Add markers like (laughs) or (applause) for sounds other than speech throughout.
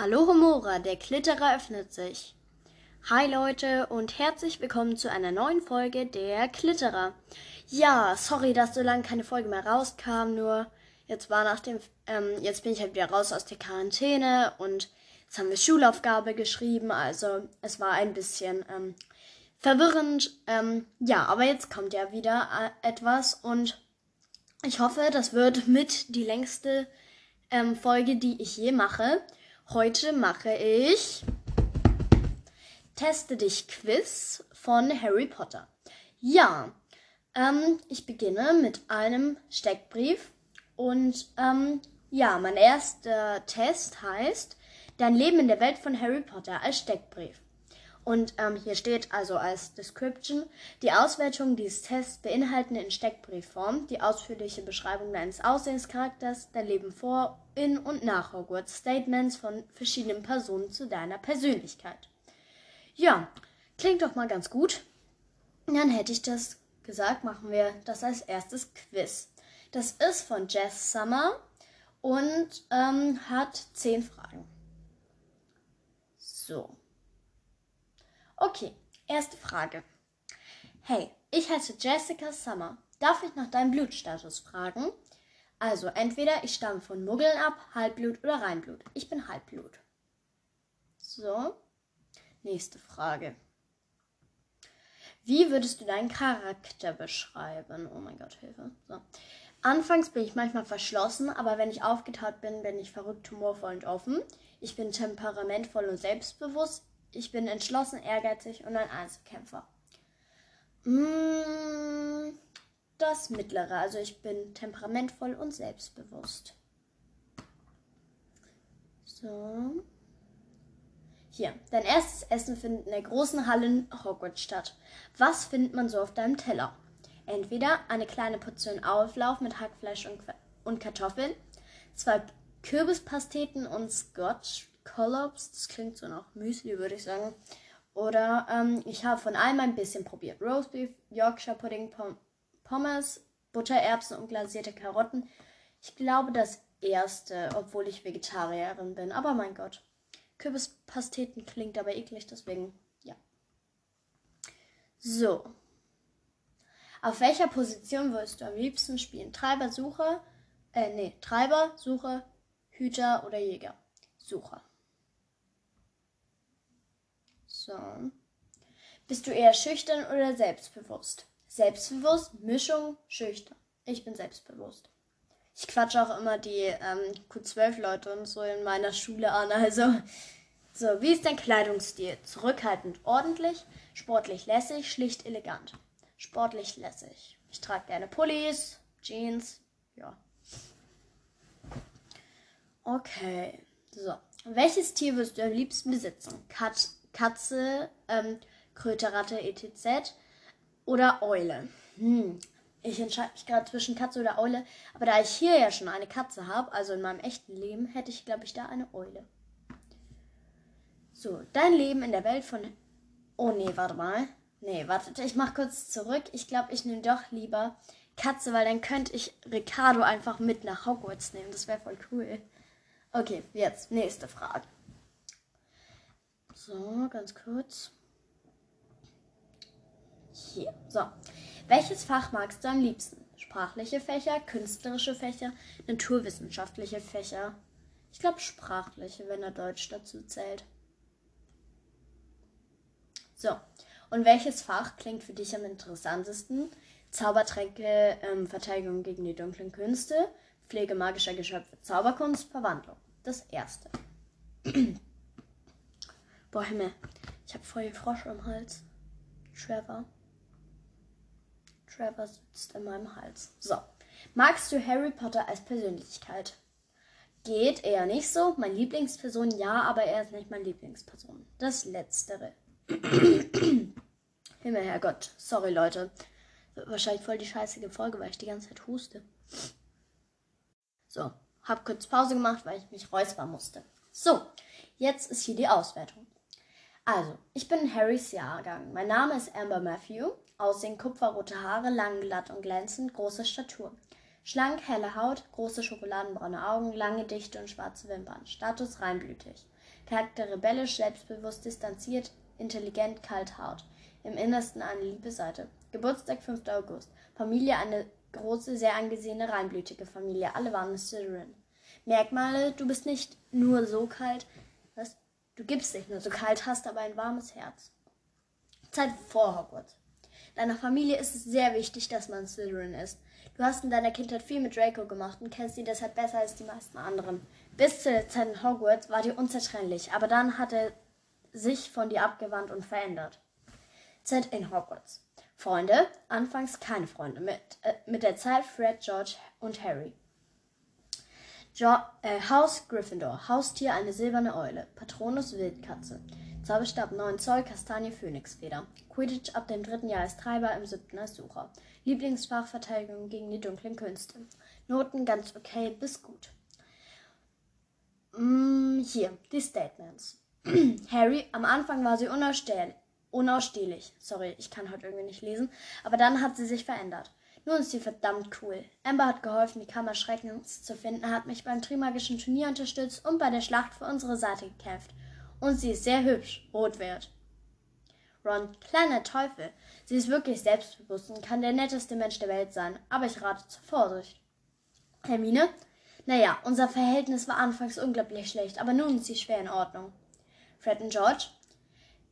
Alohomora, der Klitterer öffnet sich. Hi Leute und herzlich willkommen zu einer neuen Folge der Klitterer. Ja, sorry, dass so lange keine Folge mehr rauskam, nur jetzt war nach dem, ähm, jetzt bin ich halt wieder raus aus der Quarantäne und jetzt haben wir Schulaufgabe geschrieben, also es war ein bisschen ähm, verwirrend. Ähm, ja, aber jetzt kommt ja wieder äh, etwas und ich hoffe, das wird mit die längste ähm, Folge, die ich je mache. Heute mache ich Teste dich Quiz von Harry Potter. Ja, ähm, ich beginne mit einem Steckbrief und ähm, ja, mein erster Test heißt Dein Leben in der Welt von Harry Potter als Steckbrief. Und ähm, hier steht also als Description, die Auswertungen dieses Tests beinhalten in Steckbriefform die ausführliche Beschreibung deines Aussehenscharakters, dein Leben vor, in und nach Hogwarts, Statements von verschiedenen Personen zu deiner Persönlichkeit. Ja, klingt doch mal ganz gut. Dann hätte ich das gesagt, machen wir das als erstes Quiz. Das ist von Jess Summer und ähm, hat zehn Fragen. So. Okay, erste Frage. Hey, ich heiße Jessica Summer. Darf ich nach deinem Blutstatus fragen? Also, entweder ich stamme von Muggeln ab, Halbblut oder Reinblut. Ich bin Halbblut. So, nächste Frage. Wie würdest du deinen Charakter beschreiben? Oh mein Gott, Hilfe. So. Anfangs bin ich manchmal verschlossen, aber wenn ich aufgetaut bin, bin ich verrückt, humorvoll und offen. Ich bin temperamentvoll und selbstbewusst. Ich bin entschlossen, ehrgeizig und ein Einzelkämpfer. Mm, das mittlere, also ich bin temperamentvoll und selbstbewusst. So. Hier, dein erstes Essen findet in der großen Halle in Hogwarts statt. Was findet man so auf deinem Teller? Entweder eine kleine Portion Auflauf mit Hackfleisch und, und Kartoffeln, zwei Kürbispasteten und Scotch Collops. Das klingt so nach Müsli, würde ich sagen. Oder ähm, ich habe von allem ein bisschen probiert. Roastbeef, Yorkshire Pudding, Pom Pommes, Buttererbsen und glasierte Karotten. Ich glaube das erste, obwohl ich Vegetarierin bin. Aber mein Gott. Kürbispasteten klingt aber eklig, deswegen ja. So. Auf welcher Position würdest du am liebsten spielen? Treiber, Sucher, äh, nee, Treiber, Sucher, Hüter oder Jäger? Sucher. So. Bist du eher schüchtern oder selbstbewusst? Selbstbewusst, Mischung, schüchtern. Ich bin selbstbewusst. Ich quatsche auch immer die ähm, Q12-Leute und so in meiner Schule an. Also, so, wie ist dein Kleidungsstil? Zurückhaltend, ordentlich, sportlich, lässig, schlicht, elegant. Sportlich, lässig. Ich trage gerne Pullis, Jeans, ja. Okay, so. Welches Tier wirst du am liebsten besitzen? Kat Katze, ähm, Kröte, etc. Oder Eule. Hm. Ich entscheide mich gerade zwischen Katze oder Eule. Aber da ich hier ja schon eine Katze habe, also in meinem echten Leben, hätte ich, glaube ich, da eine Eule. So, dein Leben in der Welt von. Oh nee, warte mal. Nee, warte, ich mach kurz zurück. Ich glaube, ich nehme doch lieber Katze, weil dann könnte ich Ricardo einfach mit nach Hogwarts nehmen. Das wäre voll cool. Okay, jetzt nächste Frage. So, ganz kurz. Hier. So. Welches Fach magst du am liebsten? Sprachliche Fächer, künstlerische Fächer, naturwissenschaftliche Fächer? Ich glaube sprachliche, wenn er Deutsch dazu zählt. So. Und welches Fach klingt für dich am interessantesten? Zaubertränke, ähm, Verteidigung gegen die dunklen Künste, Pflege magischer Geschöpfe, Zauberkunst, Verwandlung. Das erste. (clears throat) Boah, Himmel. Ich habe voll den Frosch im Hals. Trevor. Trevor sitzt in meinem Hals. So. Magst du Harry Potter als Persönlichkeit? Geht eher nicht so. Mein Lieblingsperson ja, aber er ist nicht meine Lieblingsperson. Das Letztere. (clears throat) Himmel, Herrgott. Sorry, Leute. Wird wahrscheinlich voll die scheißige Folge, weil ich die ganze Zeit huste. So. Hab kurz Pause gemacht, weil ich mich räuspern musste. So. Jetzt ist hier die Auswertung. Also, ich bin Harrys Jahrgang. Mein Name ist Amber Matthew. Aussehen kupferrote Haare, lang, glatt und glänzend, große Statur. Schlank, helle Haut, große schokoladenbraune Augen, lange, dichte und schwarze Wimpern. Status reinblütig. Charakter rebellisch, selbstbewusst, distanziert, intelligent, kalt, hart. Im Innersten eine liebe Seite. Geburtstag 5. August. Familie eine große, sehr angesehene, reinblütige Familie. Alle waren Slytherin. Merkmale, du bist nicht nur so kalt? Du gibst nicht nur so kalt, hast aber ein warmes Herz. Zeit vor Hogwarts. Deiner Familie ist es sehr wichtig, dass man Slytherin ist. Du hast in deiner Kindheit viel mit Draco gemacht und kennst ihn deshalb besser als die meisten anderen. Bis zu der Zeit in Hogwarts war dir unzertrennlich, aber dann hat er sich von dir abgewandt und verändert. Zeit in Hogwarts. Freunde, anfangs keine Freunde, mit, äh, mit der Zeit Fred, George und Harry. Jo äh, Haus Gryffindor, Haustier eine silberne Eule, Patronus Wildkatze, Zauberstab 9 Zoll, Kastanie Phönixfeder, Quidditch ab dem dritten Jahr als Treiber, im siebten als Sucher, Lieblingsfach Verteidigung gegen die dunklen Künste, Noten ganz okay bis gut. Mm, hier, die Statements. (clears throat) Harry, am Anfang war sie unausstehlich. Sorry, ich kann heute irgendwie nicht lesen. Aber dann hat sie sich verändert. Nun ist sie verdammt cool. Amber hat geholfen, die Kammer Schreckens zu finden, hat mich beim Trimagischen Turnier unterstützt und bei der Schlacht für unsere Seite gekämpft. Und sie ist sehr hübsch, rot wird. Ron, kleiner Teufel. Sie ist wirklich selbstbewusst und kann der netteste Mensch der Welt sein, aber ich rate zur Vorsicht. Hermine? Naja, unser Verhältnis war anfangs unglaublich schlecht, aber nun ist sie schwer in Ordnung. Fred und George?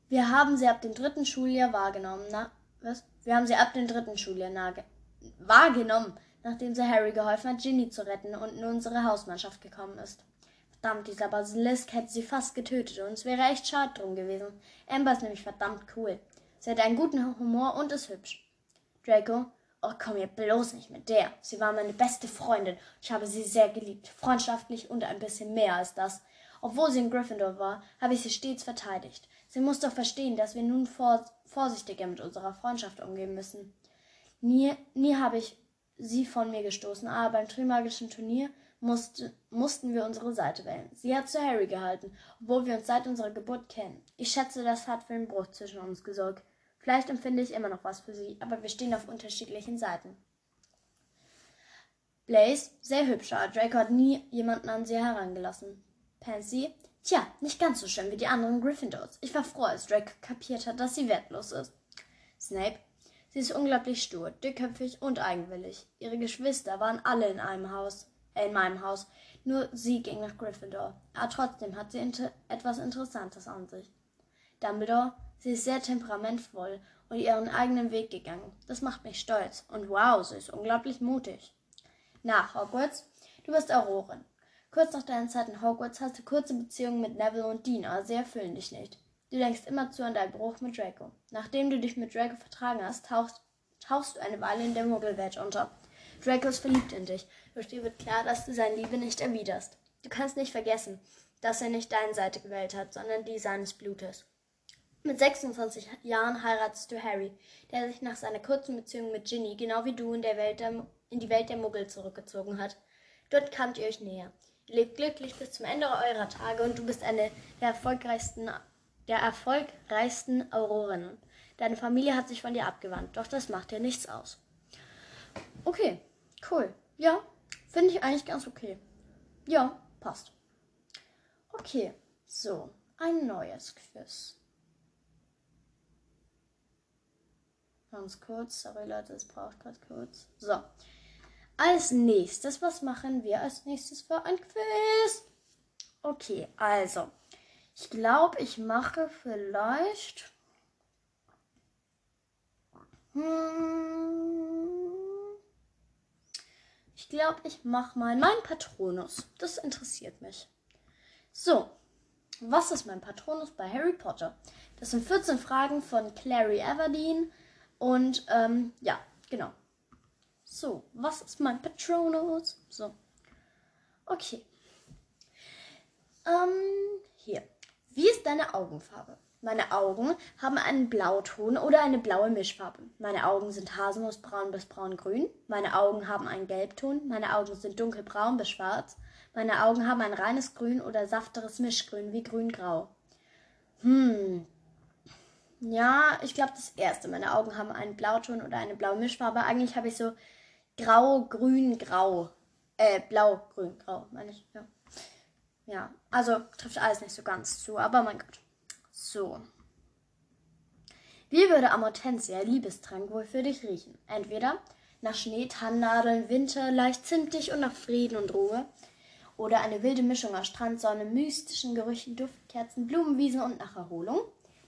Wir haben sie ab dem dritten Schuljahr wahrgenommen. Na, was? Wir haben sie ab dem dritten Schuljahr nage wahrgenommen, nachdem sie Harry geholfen hat, Ginny zu retten und in unsere Hausmannschaft gekommen ist. Verdammt, dieser Basilisk hätte sie fast getötet und es wäre echt schade drum gewesen. Amber ist nämlich verdammt cool. Sie hat einen guten Humor und ist hübsch. Draco, oh, komm mir bloß nicht mit der. Sie war meine beste Freundin. Ich habe sie sehr geliebt, freundschaftlich und ein bisschen mehr als das. Obwohl sie in Gryffindor war, habe ich sie stets verteidigt. Sie muss doch verstehen, dass wir nun vor vorsichtiger mit unserer Freundschaft umgehen müssen. Nie, nie habe ich sie von mir gestoßen, aber beim Trimagischen Turnier musste, mussten wir unsere Seite wählen. Sie hat zu Harry gehalten, obwohl wir uns seit unserer Geburt kennen. Ich schätze, das hat für einen Bruch zwischen uns gesorgt. Vielleicht empfinde ich immer noch was für sie, aber wir stehen auf unterschiedlichen Seiten. Blaze, sehr hübscher. Draco hat nie jemanden an sie herangelassen. Pansy, tja, nicht ganz so schön wie die anderen Gryffindors. Ich war froh, als Draco kapiert hat, dass sie wertlos ist. Snape, Sie ist unglaublich stur, dickköpfig und eigenwillig. Ihre Geschwister waren alle in einem Haus, äh, in meinem Haus. Nur sie ging nach Gryffindor. Aber trotzdem hat sie inter etwas Interessantes an sich. Dumbledore, sie ist sehr temperamentvoll und ihren eigenen Weg gegangen. Das macht mich stolz. Und wow, sie ist unglaublich mutig. Nach Hogwarts, du bist Aurorin. Kurz nach deiner Zeit in Hogwarts hast du kurze Beziehungen mit Neville und aber sie erfüllen dich nicht. Du denkst immer zu an deinen Bruch mit Draco. Nachdem du dich mit Draco vertragen hast, tauchst, tauchst du eine Weile in der Muggelwelt unter. Draco ist verliebt in dich, doch dir wird klar, dass du seine Liebe nicht erwiderst. Du kannst nicht vergessen, dass er nicht deine Seite gewählt hat, sondern die seines Blutes. Mit 26 Jahren heiratest du Harry, der sich nach seiner kurzen Beziehung mit Ginny, genau wie du, in, der Welt der, in die Welt der Muggel zurückgezogen hat. Dort kamt ihr euch näher. Ihr lebt glücklich bis zum Ende eurer Tage und du bist eine der erfolgreichsten der erfolgreichsten Aurorinnen. Deine Familie hat sich von dir abgewandt, doch das macht dir nichts aus. Okay, cool. Ja, finde ich eigentlich ganz okay. Ja, passt. Okay, so, ein neues Quiz. Ganz kurz, sorry Leute, es braucht gerade kurz. So, als nächstes, was machen wir als nächstes für ein Quiz? Okay, also, ich glaube, ich mache vielleicht. Hm, ich glaube, ich mache mal meinen Patronus. Das interessiert mich. So, was ist mein Patronus bei Harry Potter? Das sind 14 Fragen von Clary Everdeen. Und ähm, ja, genau. So, was ist mein Patronus? So. Okay. Ähm, hier. Wie ist deine Augenfarbe? Meine Augen haben einen Blauton oder eine blaue Mischfarbe. Meine Augen sind haselnussbraun bis braungrün. Meine Augen haben einen Gelbton. Meine Augen sind dunkelbraun bis schwarz. Meine Augen haben ein reines Grün oder safteres Mischgrün wie grün-grau. Hm. Ja, ich glaube das erste. Meine Augen haben einen Blauton oder eine blaue Mischfarbe. Eigentlich habe ich so grau, grün, grau. Äh, blau, grün, grau, meine ich. Ja. Ja, also trifft alles nicht so ganz zu, aber mein Gott. So. Wie würde Amortensia Liebestrank wohl für dich riechen? Entweder nach Schnee, Tannennadeln, Winter, leicht zimtig und nach Frieden und Ruhe. Oder eine wilde Mischung aus Strandsonne, mystischen Gerüchen, Duftkerzen, Blumenwiesen und nach Erholung.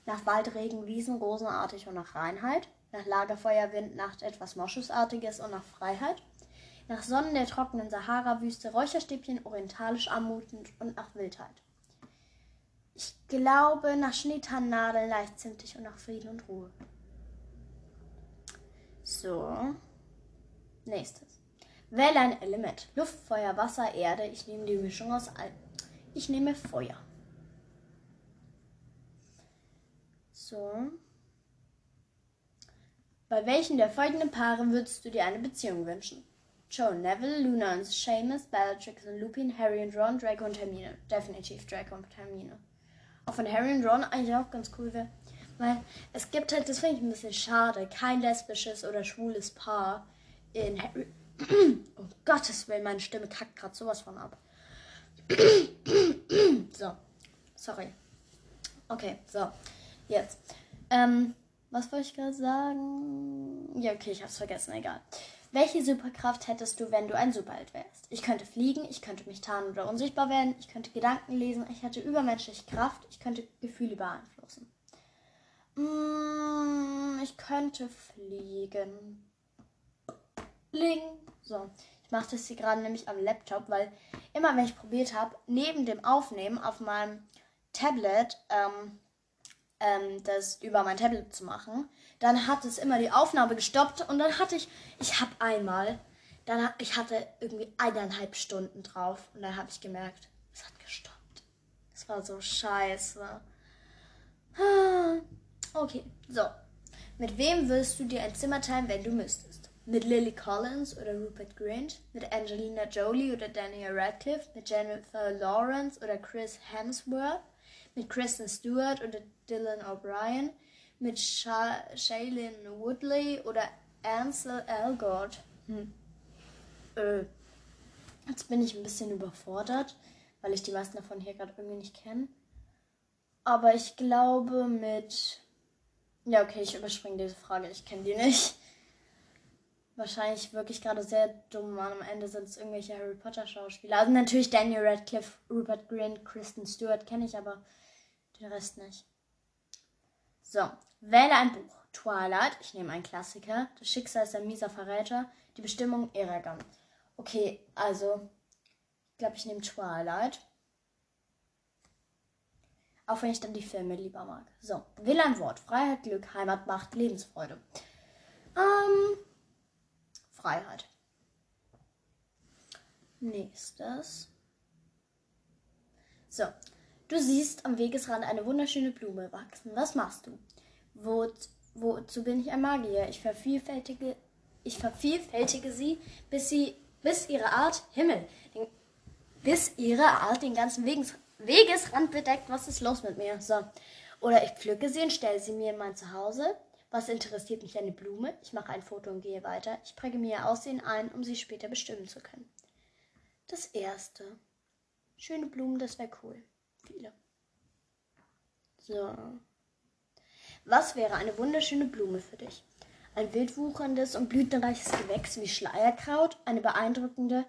Nach Waldregen, Wiesen, rosenartig und nach Reinheit. Nach Lagerfeuer, Wind, Nacht etwas Moschusartiges und nach Freiheit. Nach Sonnen der trockenen Sahara-Wüste, Räucherstäbchen, orientalisch anmutend und nach Wildheit. Ich glaube nach Schneetannennadeln, leicht zimtig und nach Frieden und Ruhe. So. Nächstes. Wähle ein Element. Luft, Feuer, Wasser, Erde. Ich nehme die Mischung aus allem. Ich nehme Feuer. So. Bei welchen der folgenden Paare würdest du dir eine Beziehung wünschen? Joe Neville, Luna und Seamus, Bellatrix und Lupin, Harry und Ron, Draco und Hermine. Definitiv Draco und Hermine. Auch von Harry und Ron eigentlich auch ganz cool wäre. Weil es gibt halt, das finde ich ein bisschen schade, kein lesbisches oder schwules Paar in Harry. um (clears throat) Gottes Willen, meine Stimme kackt gerade sowas von ab. (clears throat) so, sorry. Okay, so, jetzt. Ähm, was wollte ich gerade sagen? Ja, okay, ich hab's vergessen, egal. Welche Superkraft hättest du, wenn du ein Superheld wärst? Ich könnte fliegen, ich könnte mich tarnen oder unsichtbar werden, ich könnte Gedanken lesen, ich hätte übermenschliche Kraft, ich könnte Gefühle beeinflussen. Mm, ich könnte fliegen. Ling. So, ich mache das hier gerade nämlich am Laptop, weil immer wenn ich probiert habe, neben dem Aufnehmen auf meinem Tablet ähm, ähm, das über mein Tablet zu machen, dann hat es immer die Aufnahme gestoppt und dann hatte ich, ich habe einmal, dann ich hatte irgendwie eineinhalb Stunden drauf und dann habe ich gemerkt, es hat gestoppt. Es war so scheiße. Ah, okay, so. Mit wem willst du dir ein Zimmer teilen, wenn du müsstest? Mit Lily Collins oder Rupert Grint? Mit Angelina Jolie oder Daniel Radcliffe? Mit Jennifer Lawrence oder Chris Hemsworth? Mit Kristen Stewart oder Dylan O'Brien? mit Sha Shailene Woodley oder Ansel Elgort. Hm. Äh, jetzt bin ich ein bisschen überfordert, weil ich die meisten davon hier gerade irgendwie nicht kenne. Aber ich glaube mit. Ja, okay, ich überspringe diese Frage. Ich kenne die nicht. Wahrscheinlich wirklich gerade sehr dumm. Am Ende sind es irgendwelche Harry Potter Schauspieler. Also natürlich Daniel Radcliffe, Rupert Grint, Kristen Stewart kenne ich, aber den Rest nicht. So, wähle ein Buch. Twilight, ich nehme einen Klassiker. Das Schicksal ist ein mieser Verräter. Die Bestimmung Eragon. Okay, also, ich glaube, ich nehme Twilight. Auch wenn ich dann die Filme lieber mag. So, wähle ein Wort. Freiheit, Glück, Heimat, Macht, Lebensfreude. Ähm, Freiheit. Nächstes. So, Du siehst am Wegesrand eine wunderschöne Blume wachsen. Was machst du? Wo, wozu bin ich ein Magier? Ich vervielfältige, ich vervielfältige sie, bis sie, bis ihre Art, Himmel, den, bis ihre Art den ganzen Weges, Wegesrand bedeckt. Was ist los mit mir? So. Oder ich pflücke sie und stelle sie mir in mein Zuhause. Was interessiert mich eine Blume? Ich mache ein Foto und gehe weiter. Ich präge mir ihr Aussehen ein, um sie später bestimmen zu können. Das erste. Schöne Blumen, das wäre cool viele. So. Was wäre eine wunderschöne Blume für dich? Ein wildwucherndes und blütenreiches Gewächs wie Schleierkraut, eine beeindruckende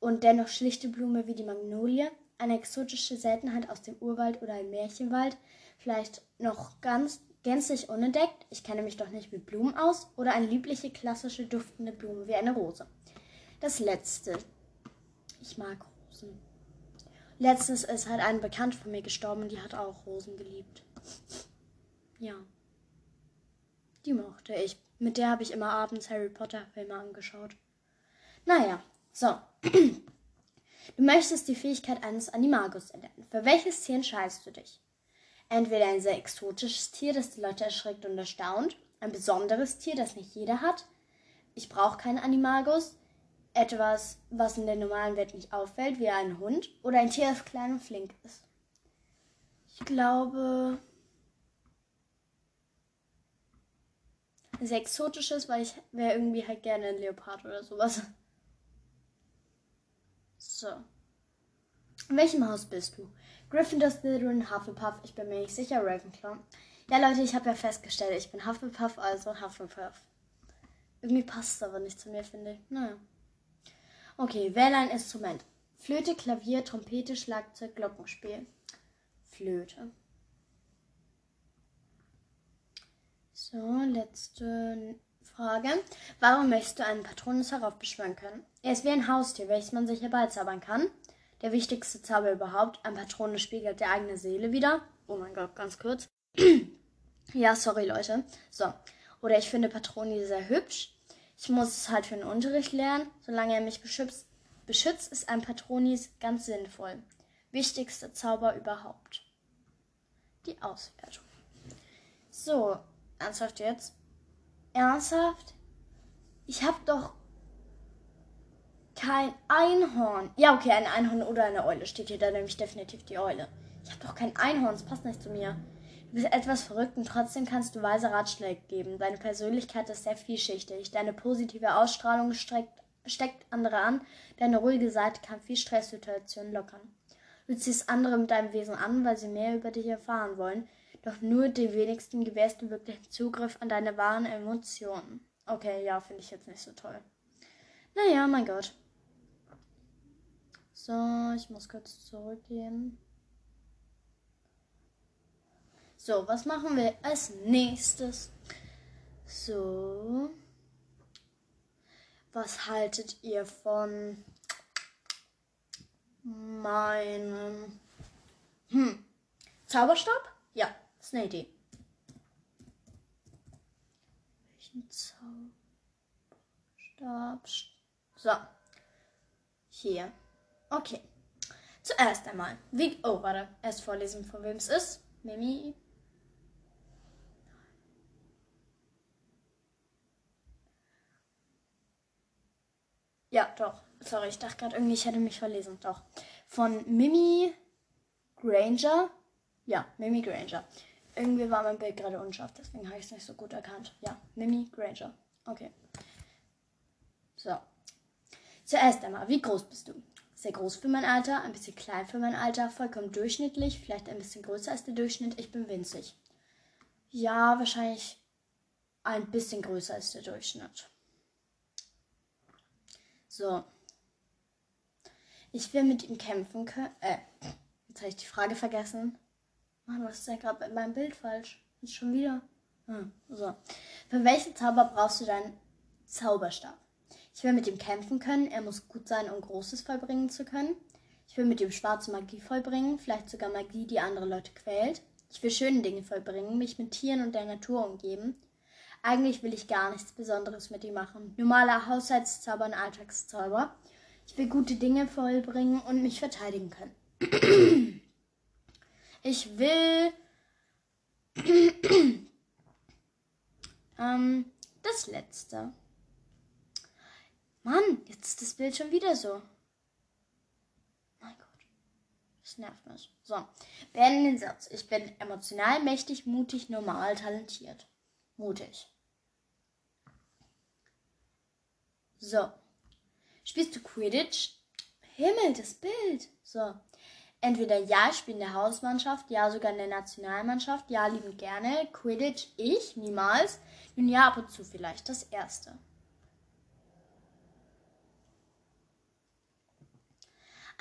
und dennoch schlichte Blume wie die Magnolie, eine exotische Seltenheit aus dem Urwald oder ein Märchenwald, vielleicht noch ganz gänzlich unentdeckt, ich kenne mich doch nicht mit Blumen aus, oder eine liebliche, klassische, duftende Blume wie eine Rose. Das letzte. Ich mag Rosen. Letztens ist halt ein Bekannt von mir gestorben die hat auch Rosen geliebt. Ja. Die mochte ich. Mit der habe ich immer abends Harry Potter Filme angeschaut. Naja, so. (clears throat) Du möchtest die Fähigkeit eines Animagus erlernen. Für welches Tier entscheidest du dich? Entweder ein sehr exotisches Tier, das die Leute erschreckt und erstaunt, ein besonderes Tier, das nicht jeder hat. Ich brauche keinen Animagus etwas, was in der normalen Welt nicht auffällt, wie ein Hund oder ein Tier, das klein und flink ist? Ich glaube. sehr exotisches, weil ich wäre irgendwie halt gerne ein Leopard oder sowas. So. In welchem Haus bist du? Gryffindor, Slytherin, Hufflepuff. Ich bin mir nicht sicher. Ravenclaw. Ja, Leute, ich habe ja festgestellt, ich bin Hufflepuff, also Hufflepuff. Irgendwie passt es aber nicht zu mir, finde ich. Naja. Okay, wähle ein Instrument. Flöte, Klavier, Trompete, Schlagzeug, Glockenspiel. Flöte. So, letzte Frage. Warum möchtest du einen Patronus heraufbeschwören können? Er ist wie ein Haustier, welches man sich herbeizaubern kann. Der wichtigste Zauber überhaupt. Ein Patronus spiegelt die eigene Seele wieder. Oh mein Gott, ganz kurz. (clears throat) ja, sorry, Leute. So. Oder ich finde Patroni sehr hübsch. Ich muss es halt für den Unterricht lernen. Solange er mich beschützt, beschützt ist ein Patronis ganz sinnvoll. Wichtigster Zauber überhaupt. Die Auswertung. So, ernsthaft jetzt? Ernsthaft? Ich hab doch kein Einhorn. Ja, okay, ein Einhorn oder eine Eule steht hier da nämlich definitiv die Eule. Ich hab doch kein Einhorn, es passt nicht zu mir. Du bist etwas verrückt und trotzdem kannst du weise Ratschläge geben. Deine Persönlichkeit ist sehr vielschichtig. Deine positive Ausstrahlung streckt, steckt andere an. Deine ruhige Seite kann viel Stresssituationen lockern. Du ziehst andere mit deinem Wesen an, weil sie mehr über dich erfahren wollen doch nur den wenigsten gewährst du wirklich Zugriff an deine wahren Emotionen. Okay, ja, finde ich jetzt nicht so toll. Naja, mein Gott. So, ich muss kurz zurückgehen. So, was machen wir als nächstes? So. Was haltet ihr von meinem hm, Zauberstab? Ja, ist. Welchen Zauberstab? So. Hier. Okay. Zuerst einmal. Wie. Oh, warte. Erst vorlesen, von wem es ist. Mimi. Ja, doch. Sorry, ich dachte gerade irgendwie, ich hätte mich verlesen. Doch. Von Mimi Granger. Ja, Mimi Granger. Irgendwie war mein Bild gerade unscharf, deswegen habe ich es nicht so gut erkannt. Ja, Mimi Granger. Okay. So. Zuerst einmal, wie groß bist du? Sehr groß für mein Alter, ein bisschen klein für mein Alter, vollkommen durchschnittlich, vielleicht ein bisschen größer als der Durchschnitt. Ich bin winzig. Ja, wahrscheinlich ein bisschen größer als der Durchschnitt. So. Ich will mit ihm kämpfen können. Äh, jetzt habe ich die Frage vergessen. Mann, was ist denn gerade mit meinem Bild falsch? Ist schon wieder. Hm, so. Für welchen Zauber brauchst du deinen Zauberstab? Ich will mit ihm kämpfen können. Er muss gut sein, um Großes vollbringen zu können. Ich will mit ihm schwarze Magie vollbringen, vielleicht sogar Magie, die andere Leute quält. Ich will schöne Dinge vollbringen, mich mit Tieren und der Natur umgeben. Eigentlich will ich gar nichts Besonderes mit ihm machen. Normaler Haushaltszauber und Alltagszauber. Ich will gute Dinge vollbringen und mich verteidigen können. (clears throat) Ich will (clears throat) ähm, das letzte. Mann, jetzt ist das Bild schon wieder so. Mein Gott. Das nervt mich. So, beenden den Satz. Ich bin emotional, mächtig, mutig, normal, talentiert. Mutig. So. Spielst du Quidditch? Himmel, das Bild. So. Entweder ja, ich spiele in der Hausmannschaft, ja, sogar in der Nationalmannschaft, ja, liebend gerne. Quidditch, ich, niemals. Nun ja, ab und zu vielleicht. Das erste.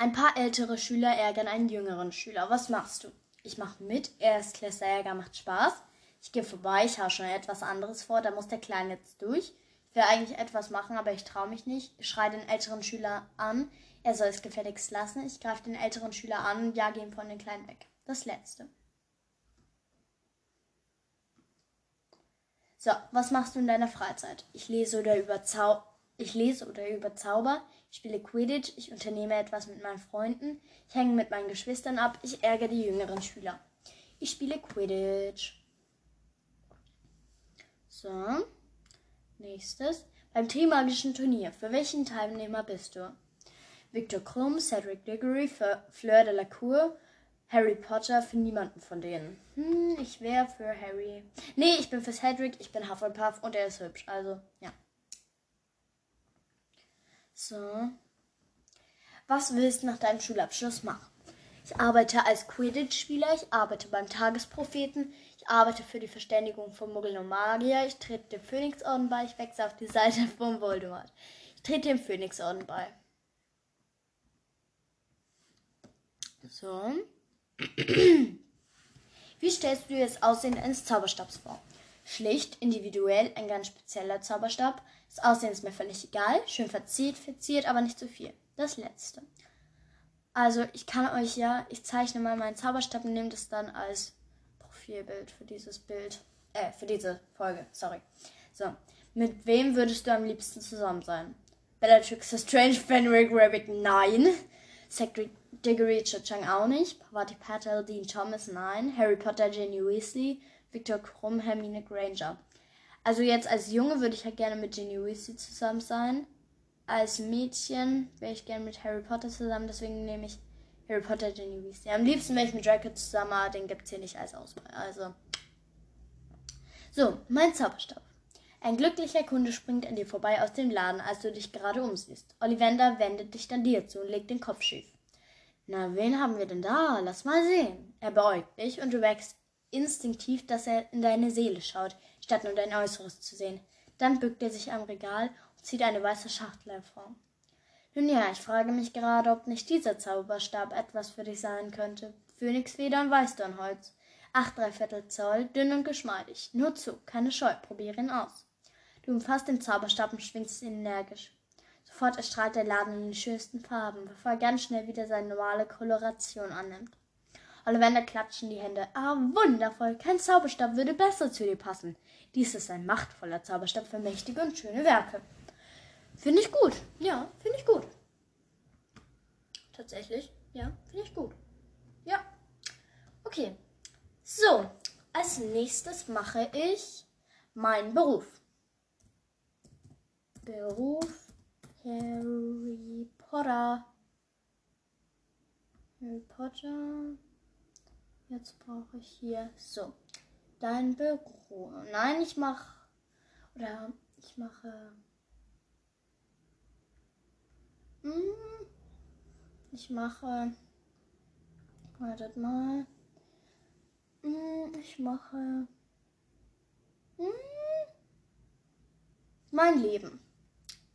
Ein paar ältere Schüler ärgern einen jüngeren Schüler. Was machst du? Ich mache mit. Erstklässler Ärger macht Spaß. Ich gehe vorbei, ich habe schon etwas anderes vor, da muss der Kleine jetzt durch. Ich will eigentlich etwas machen, aber ich traue mich nicht. Ich schreie den älteren Schüler an. Er soll es gefälligst lassen. Ich greife den älteren Schüler an und jage ihn von den Kleinen weg. Das letzte. So, was machst du in deiner Freizeit? Ich lese oder über Zau ich lese oder über Zauber, ich spiele Quidditch, ich unternehme etwas mit meinen Freunden, ich hänge mit meinen Geschwistern ab, ich ärgere die jüngeren Schüler. Ich spiele Quidditch. So, nächstes. Beim Trimagischen Turnier, für welchen Teilnehmer bist du? Victor Krumm, Cedric Diggory, Fleur de la Cour, Harry Potter für niemanden von denen. Hm, ich wäre für Harry. Nee, ich bin für Cedric, ich bin Hufflepuff und er ist hübsch. Also, ja. So. Was willst du nach deinem Schulabschluss machen? Ich arbeite als Quidditch-Spieler, ich arbeite beim Tagespropheten, ich arbeite für die Verständigung von Muggeln und Magier, ich trete dem Phönixorden bei, ich wechsle auf die Seite von Voldemort. Ich trete dem Phönixorden bei. So. Wie stellst du dir das Aussehen eines Zauberstabs vor? Schlicht, individuell, ein ganz spezieller Zauberstab. Das Aussehen ist mir völlig egal. Schön verziert, verziert, aber nicht zu viel. Das letzte. Also, ich kann euch ja, ich zeichne mal meinen Zauberstab und nehme das dann als Profilbild für dieses Bild. Äh, für diese Folge, sorry. So. Mit wem würdest du am liebsten zusammen sein? Bellatrix Strange, Fenric Rabbit, nein. Cedric Diggory Chang auch nicht. Pavati Patel, Dean Thomas, nein. Harry Potter, Ginny Weasley, Victor Krumm, Hermine Granger. Also jetzt als Junge würde ich halt gerne mit Ginny Weasley zusammen sein. Als Mädchen wäre ich gerne mit Harry Potter zusammen, deswegen nehme ich Harry Potter, Ginny Weasley. Am liebsten wäre ich mit Draco zusammen, aber den gibt es hier nicht als Auswahl. Also. So, mein Zauberstab. Ein glücklicher Kunde springt an dir vorbei aus dem Laden, als du dich gerade umsiehst. Ollivander wendet dich dann dir zu und legt den Kopf schief. Na, wen haben wir denn da? Lass mal sehen. Er beäugt dich und du merkst instinktiv, dass er in deine Seele schaut, statt nur dein Äußeres zu sehen. Dann bückt er sich am Regal und zieht eine weiße Schachtel hervor. Nun ja, ich frage mich gerade, ob nicht dieser Zauberstab etwas für dich sein könnte. Phönixfeder und Weißdornholz. Acht Dreiviertel Zoll, dünn und geschmeidig. Nur zu, keine Scheu, probiere ihn aus. Du umfasst den Zauberstab und schwingst ihn energisch. Sofort erstrahlt der Laden in den schönsten Farben, bevor er ganz schnell wieder seine normale Koloration annimmt. Ollivander klatschen die Hände. Ah, wundervoll! Kein Zauberstab würde besser zu dir passen. Dies ist ein machtvoller Zauberstab für mächtige und schöne Werke. Finde ich gut. Ja, finde ich gut. Tatsächlich. Ja, finde ich gut. Ja. Okay. So, als nächstes mache ich meinen Beruf. Beruf Harry Potter. Harry Potter. Jetzt brauche ich hier so dein Büro. Nein, ich mache oder ich mache. Hm, ich mache. Wartet mal. Hm, ich mache. Hm, mein Leben.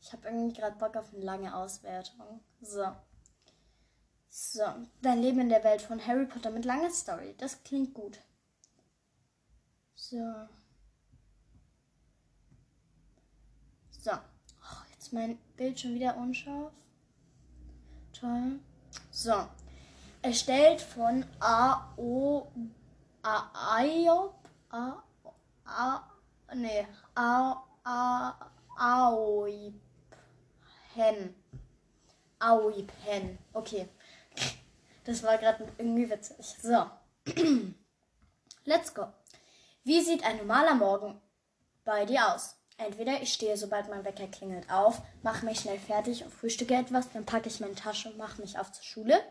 Ich habe irgendwie gerade Bock auf eine lange Auswertung. So. So. Dein Leben in der Welt von Harry Potter mit langer Story. Das klingt gut. So. So. Oh, jetzt mein Bild schon wieder unscharf. Toll. So. Erstellt von A O A A nee A A Aoi Pen. Aui Pen. Okay. Das war gerade irgendwie witzig. So. (clears throat) Let's go. Wie sieht ein normaler Morgen bei dir aus? Entweder ich stehe, sobald mein Wecker klingelt, auf, mache mich schnell fertig und frühstücke etwas, dann packe ich meine Tasche und mache mich auf zur Schule.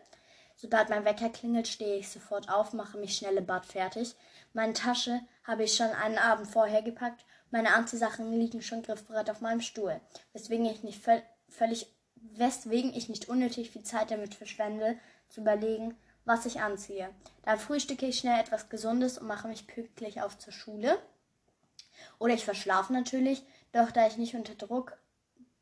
Sobald mein Wecker klingelt, stehe ich sofort auf, mache mich schnell im Bad fertig. Meine Tasche habe ich schon einen Abend vorher gepackt. Meine Anziehsachen liegen schon griffbereit auf meinem Stuhl, weswegen ich nicht völlig, weswegen ich nicht unnötig viel Zeit damit verschwende, zu überlegen, was ich anziehe. Dann frühstücke ich schnell etwas Gesundes und mache mich pünktlich auf zur Schule. Oder ich verschlafe natürlich, doch da ich nicht unter Druck,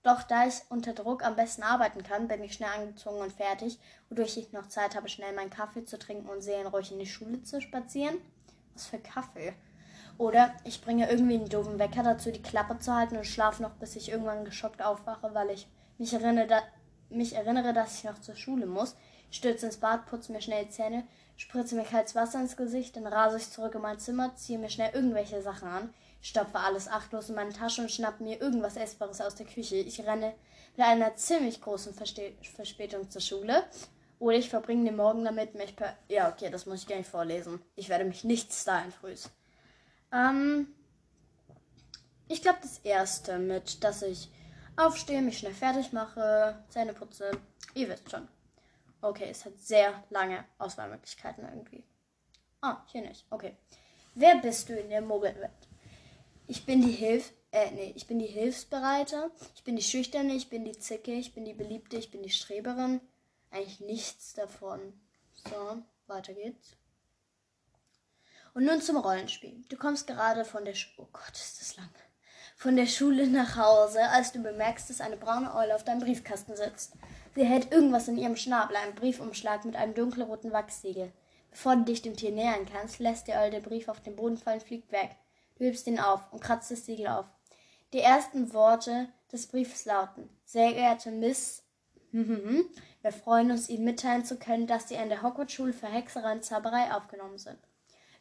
doch da ich unter Druck am besten arbeiten kann, bin ich schnell angezogen und fertig, wodurch ich noch Zeit habe, schnell meinen Kaffee zu trinken und seelenruhig in die Schule zu spazieren. Was für Kaffee? Oder ich bringe irgendwie einen doofen Wecker dazu, die Klappe zu halten und schlafe noch, bis ich irgendwann geschockt aufwache, weil ich mich erinnere, da, mich erinnere, dass ich noch zur Schule muss. Stürze ins Bad, putze mir schnell die Zähne, spritze mir kaltes Wasser ins Gesicht, dann rase ich zurück in mein Zimmer, ziehe mir schnell irgendwelche Sachen an, stopfe alles achtlos in meine Tasche und schnappe mir irgendwas Essbares aus der Küche. Ich renne mit einer ziemlich großen Verste Verspätung zur Schule. Oder ich verbringe den Morgen damit, mich per. Ja, okay, das muss ich gar nicht vorlesen. Ich werde mich nicht stylen frühs. Ähm, ich glaube, das erste mit, dass ich aufstehe, mich schnell fertig mache, Zähne putze. Ihr wisst schon. Okay, es hat sehr lange Auswahlmöglichkeiten irgendwie. Ah, hier nicht. Okay. Wer bist du in der Mogelwelt? Ich bin die Hilf äh, nee, ich bin die Hilfsbereite, ich bin die Schüchterne, ich bin die Zicke, ich bin die Beliebte, ich bin die Streberin. Eigentlich nichts davon. So, weiter geht's. Und nun zum Rollenspiel. Du kommst gerade von der Schule. Oh Gott, ist das lang. Von der Schule nach Hause, als du bemerkst, dass eine braune Eule auf deinem Briefkasten sitzt. Sie hält irgendwas in ihrem Schnabel, einen Briefumschlag mit einem dunkelroten Wachssiegel. Bevor du dich dem Tier nähern kannst, lässt die Eule den Brief auf den Boden fallen fliegt weg. Du hebst ihn auf und kratzt das Siegel auf. Die ersten Worte des Briefes lauten: Sehr geehrte Miss, (laughs) wir freuen uns, Ihnen mitteilen zu können, dass Sie an der Hogwarts-Schule für Hexerei und Zauberei aufgenommen sind.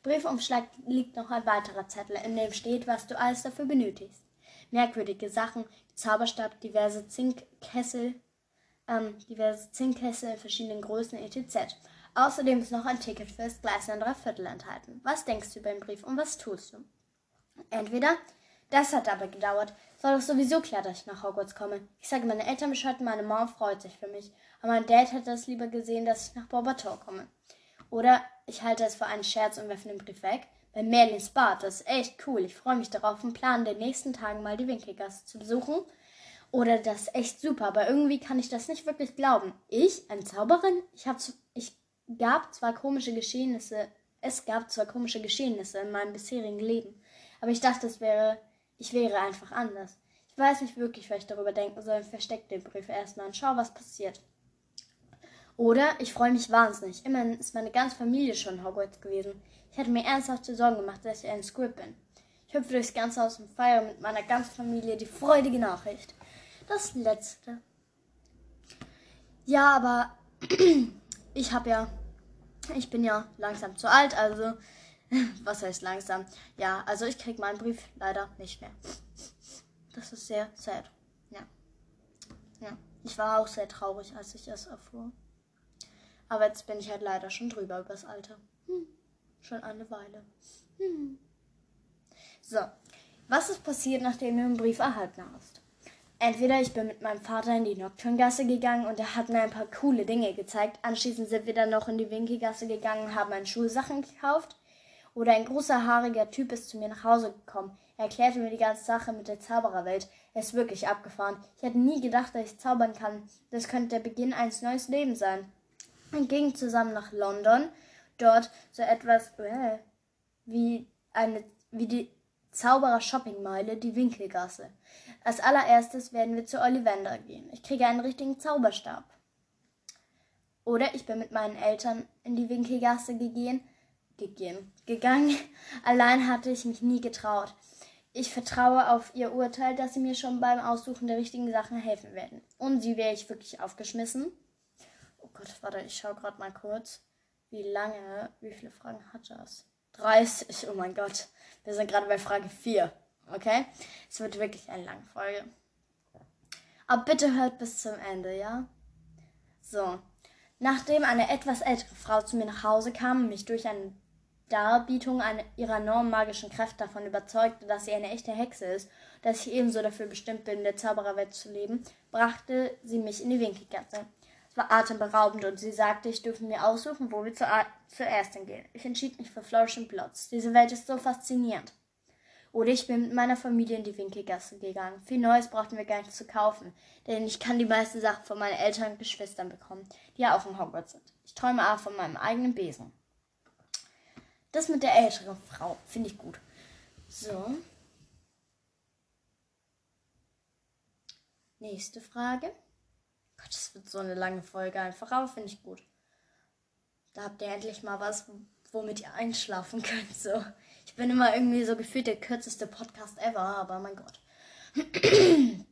Briefumschlag liegt noch ein weiterer Zettel, in dem steht, was du alles dafür benötigst. Merkwürdige Sachen, Zauberstab, diverse Zinkkessel, ähm, diverse Zinkkessel in verschiedenen Größen, etc. Außerdem ist noch ein Ticket fürs Gleis ein Dreiviertel enthalten. Was denkst du über den Brief und was tust du? Entweder das hat aber gedauert. Es war doch sowieso klar, dass ich nach Hogwarts komme. Ich sage meine Eltern Bescheid meine Mom freut sich für mich. Aber mein Dad hätte es lieber gesehen, dass ich nach Barbator komme. Oder ich halte es für einen Scherz und werfe den Brief weg. Bei Merlins Bad, das ist echt cool. Ich freue mich darauf und plane in den nächsten Tagen mal die Winkelgasse zu besuchen. Oder das ist echt super, aber irgendwie kann ich das nicht wirklich glauben. Ich, eine Zauberin? Ich, hab, ich gab zwar komische Geschehnisse, es gab zwar komische Geschehnisse in meinem bisherigen Leben, aber ich dachte, es wäre ich wäre einfach anders. Ich weiß nicht wirklich, was ich darüber denken soll verstecke den Brief erstmal und schau, was passiert. Oder ich freue mich wahnsinnig. Immerhin ist meine ganze Familie schon Hogwarts gewesen. Ich hatte mir ernsthafte Sorgen gemacht, dass ich ein Squib bin. Ich hüpfe durchs ganze Haus und feiere mit meiner ganzen Familie die freudige Nachricht. Das letzte. Ja, aber (clears throat) ich habe ja, ich bin ja langsam zu alt, also (laughs) Was heißt langsam? Ja, also ich krieg meinen Brief leider nicht mehr. Das ist sehr sad. Ja. Ja. Ich war auch sehr traurig, als ich es erfuhr. Aber jetzt bin ich halt leider schon drüber übers Alter. Hm. Schon eine Weile. Hm. So. Was ist passiert, nachdem du einen Brief erhalten hast? Entweder ich bin mit meinem Vater in die Nocturngasse gegangen und er hat mir ein paar coole Dinge gezeigt. Anschließend sind wir dann noch in die Winkelgasse gegangen und haben meine Schulsachen gekauft. Oder ein großer haariger Typ ist zu mir nach Hause gekommen. Er erklärte mir die ganze Sache mit der Zaubererwelt. Er ist wirklich abgefahren. Ich hätte nie gedacht, dass ich zaubern kann. Das könnte der Beginn eines neuen Lebens sein. Wir gingen zusammen nach London. Dort so etwas äh, wie eine wie die Zauberer Shoppingmeile, die Winkelgasse. Als allererstes werden wir zu Ollivander gehen. Ich kriege einen richtigen Zauberstab. Oder ich bin mit meinen Eltern in die Winkelgasse gegangen gegeben, (laughs) gegangen. Allein hatte ich mich nie getraut. Ich vertraue auf ihr Urteil, dass sie mir schon beim Aussuchen der richtigen Sachen helfen werden. Und sie wäre ich wirklich aufgeschmissen. Oh Gott, warte, ich schaue gerade mal kurz, wie lange, wie viele Fragen hat das? 30, oh mein Gott. Wir sind gerade bei Frage 4. Okay? Es wird wirklich eine lange Folge. Aber bitte hört bis zum Ende, ja? So. Nachdem eine etwas ältere Frau zu mir nach Hause kam und mich durch einen Darbietung ihrer enormen magischen Kräfte davon überzeugte, dass sie eine echte Hexe ist, dass ich ebenso dafür bestimmt bin, in der Zaubererwelt zu leben, brachte sie mich in die Winkelgasse. Es war atemberaubend und sie sagte, ich dürfe mir aussuchen, wo wir zuerst hingehen. Ich entschied mich für Flourish and Plots. Diese Welt ist so faszinierend. Oder ich bin mit meiner Familie in die Winkelgasse gegangen. Viel Neues brauchten wir gar nicht zu kaufen, denn ich kann die meisten Sachen von meinen Eltern und Geschwistern bekommen, die ja auch in Hogwarts sind. Ich träume auch von meinem eigenen Besen. Das mit der älteren Frau finde ich gut. So. Nächste Frage. Das wird so eine lange Folge einfach, aber finde ich gut. Da habt ihr endlich mal was, womit ihr einschlafen (laughs) könnt. So. Ich bin immer irgendwie so gefühlt der kürzeste Podcast ever, aber mein Gott. (clears throat)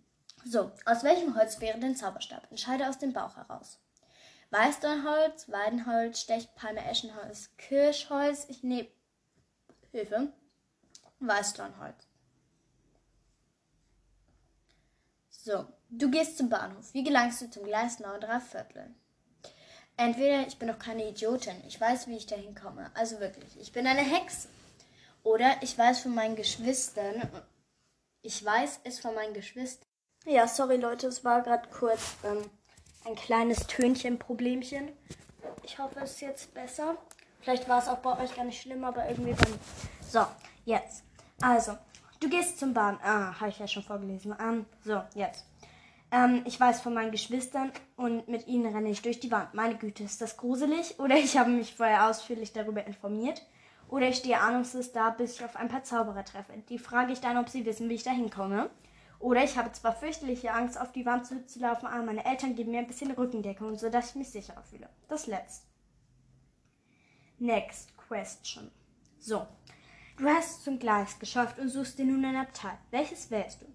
so, aus welchem Holz wäre denn Zauberstab? Entscheide aus dem Bauch heraus. Weißdornholz, Weidenholz, Stechpalme, Eschenholz, Kirschholz. Ich nehme Hilfe. Weißdornholz. So, du gehst zum Bahnhof. Wie gelangst du zum Gleis 9 3 Viertel? Entweder ich bin doch keine Idiotin, ich weiß, wie ich da hinkomme. Also wirklich, ich bin eine Hexe. Oder ich weiß von meinen Geschwistern, ich weiß es von meinen Geschwistern. Ja, sorry Leute, es war gerade kurz ähm, ein kleines Tönchen-Problemchen. Ich hoffe, es ist jetzt besser. Vielleicht war es auch bei euch gar nicht schlimm, aber irgendwie mir. So, jetzt. Also, du gehst zum Bahn. Ah, habe ich ja schon vorgelesen. Ähm, so, jetzt. Ähm, ich weiß von meinen Geschwistern und mit ihnen renne ich durch die Wand. Meine Güte, ist das gruselig? (laughs) Oder ich habe mich vorher ausführlich darüber informiert. Oder ich stehe ahnungslos da, bis ich auf ein paar Zauberer treffe. Die frage ich dann, ob sie wissen, wie ich da hinkomme. Oder ich habe zwar fürchterliche Angst, auf die Wand zurückzulaufen, aber meine Eltern geben mir ein bisschen Rückendeckung, sodass ich mich sicherer fühle. Das letzte. Next question. So, du hast es zum Gleis geschafft und suchst dir nun ein Abteil. Welches wählst du?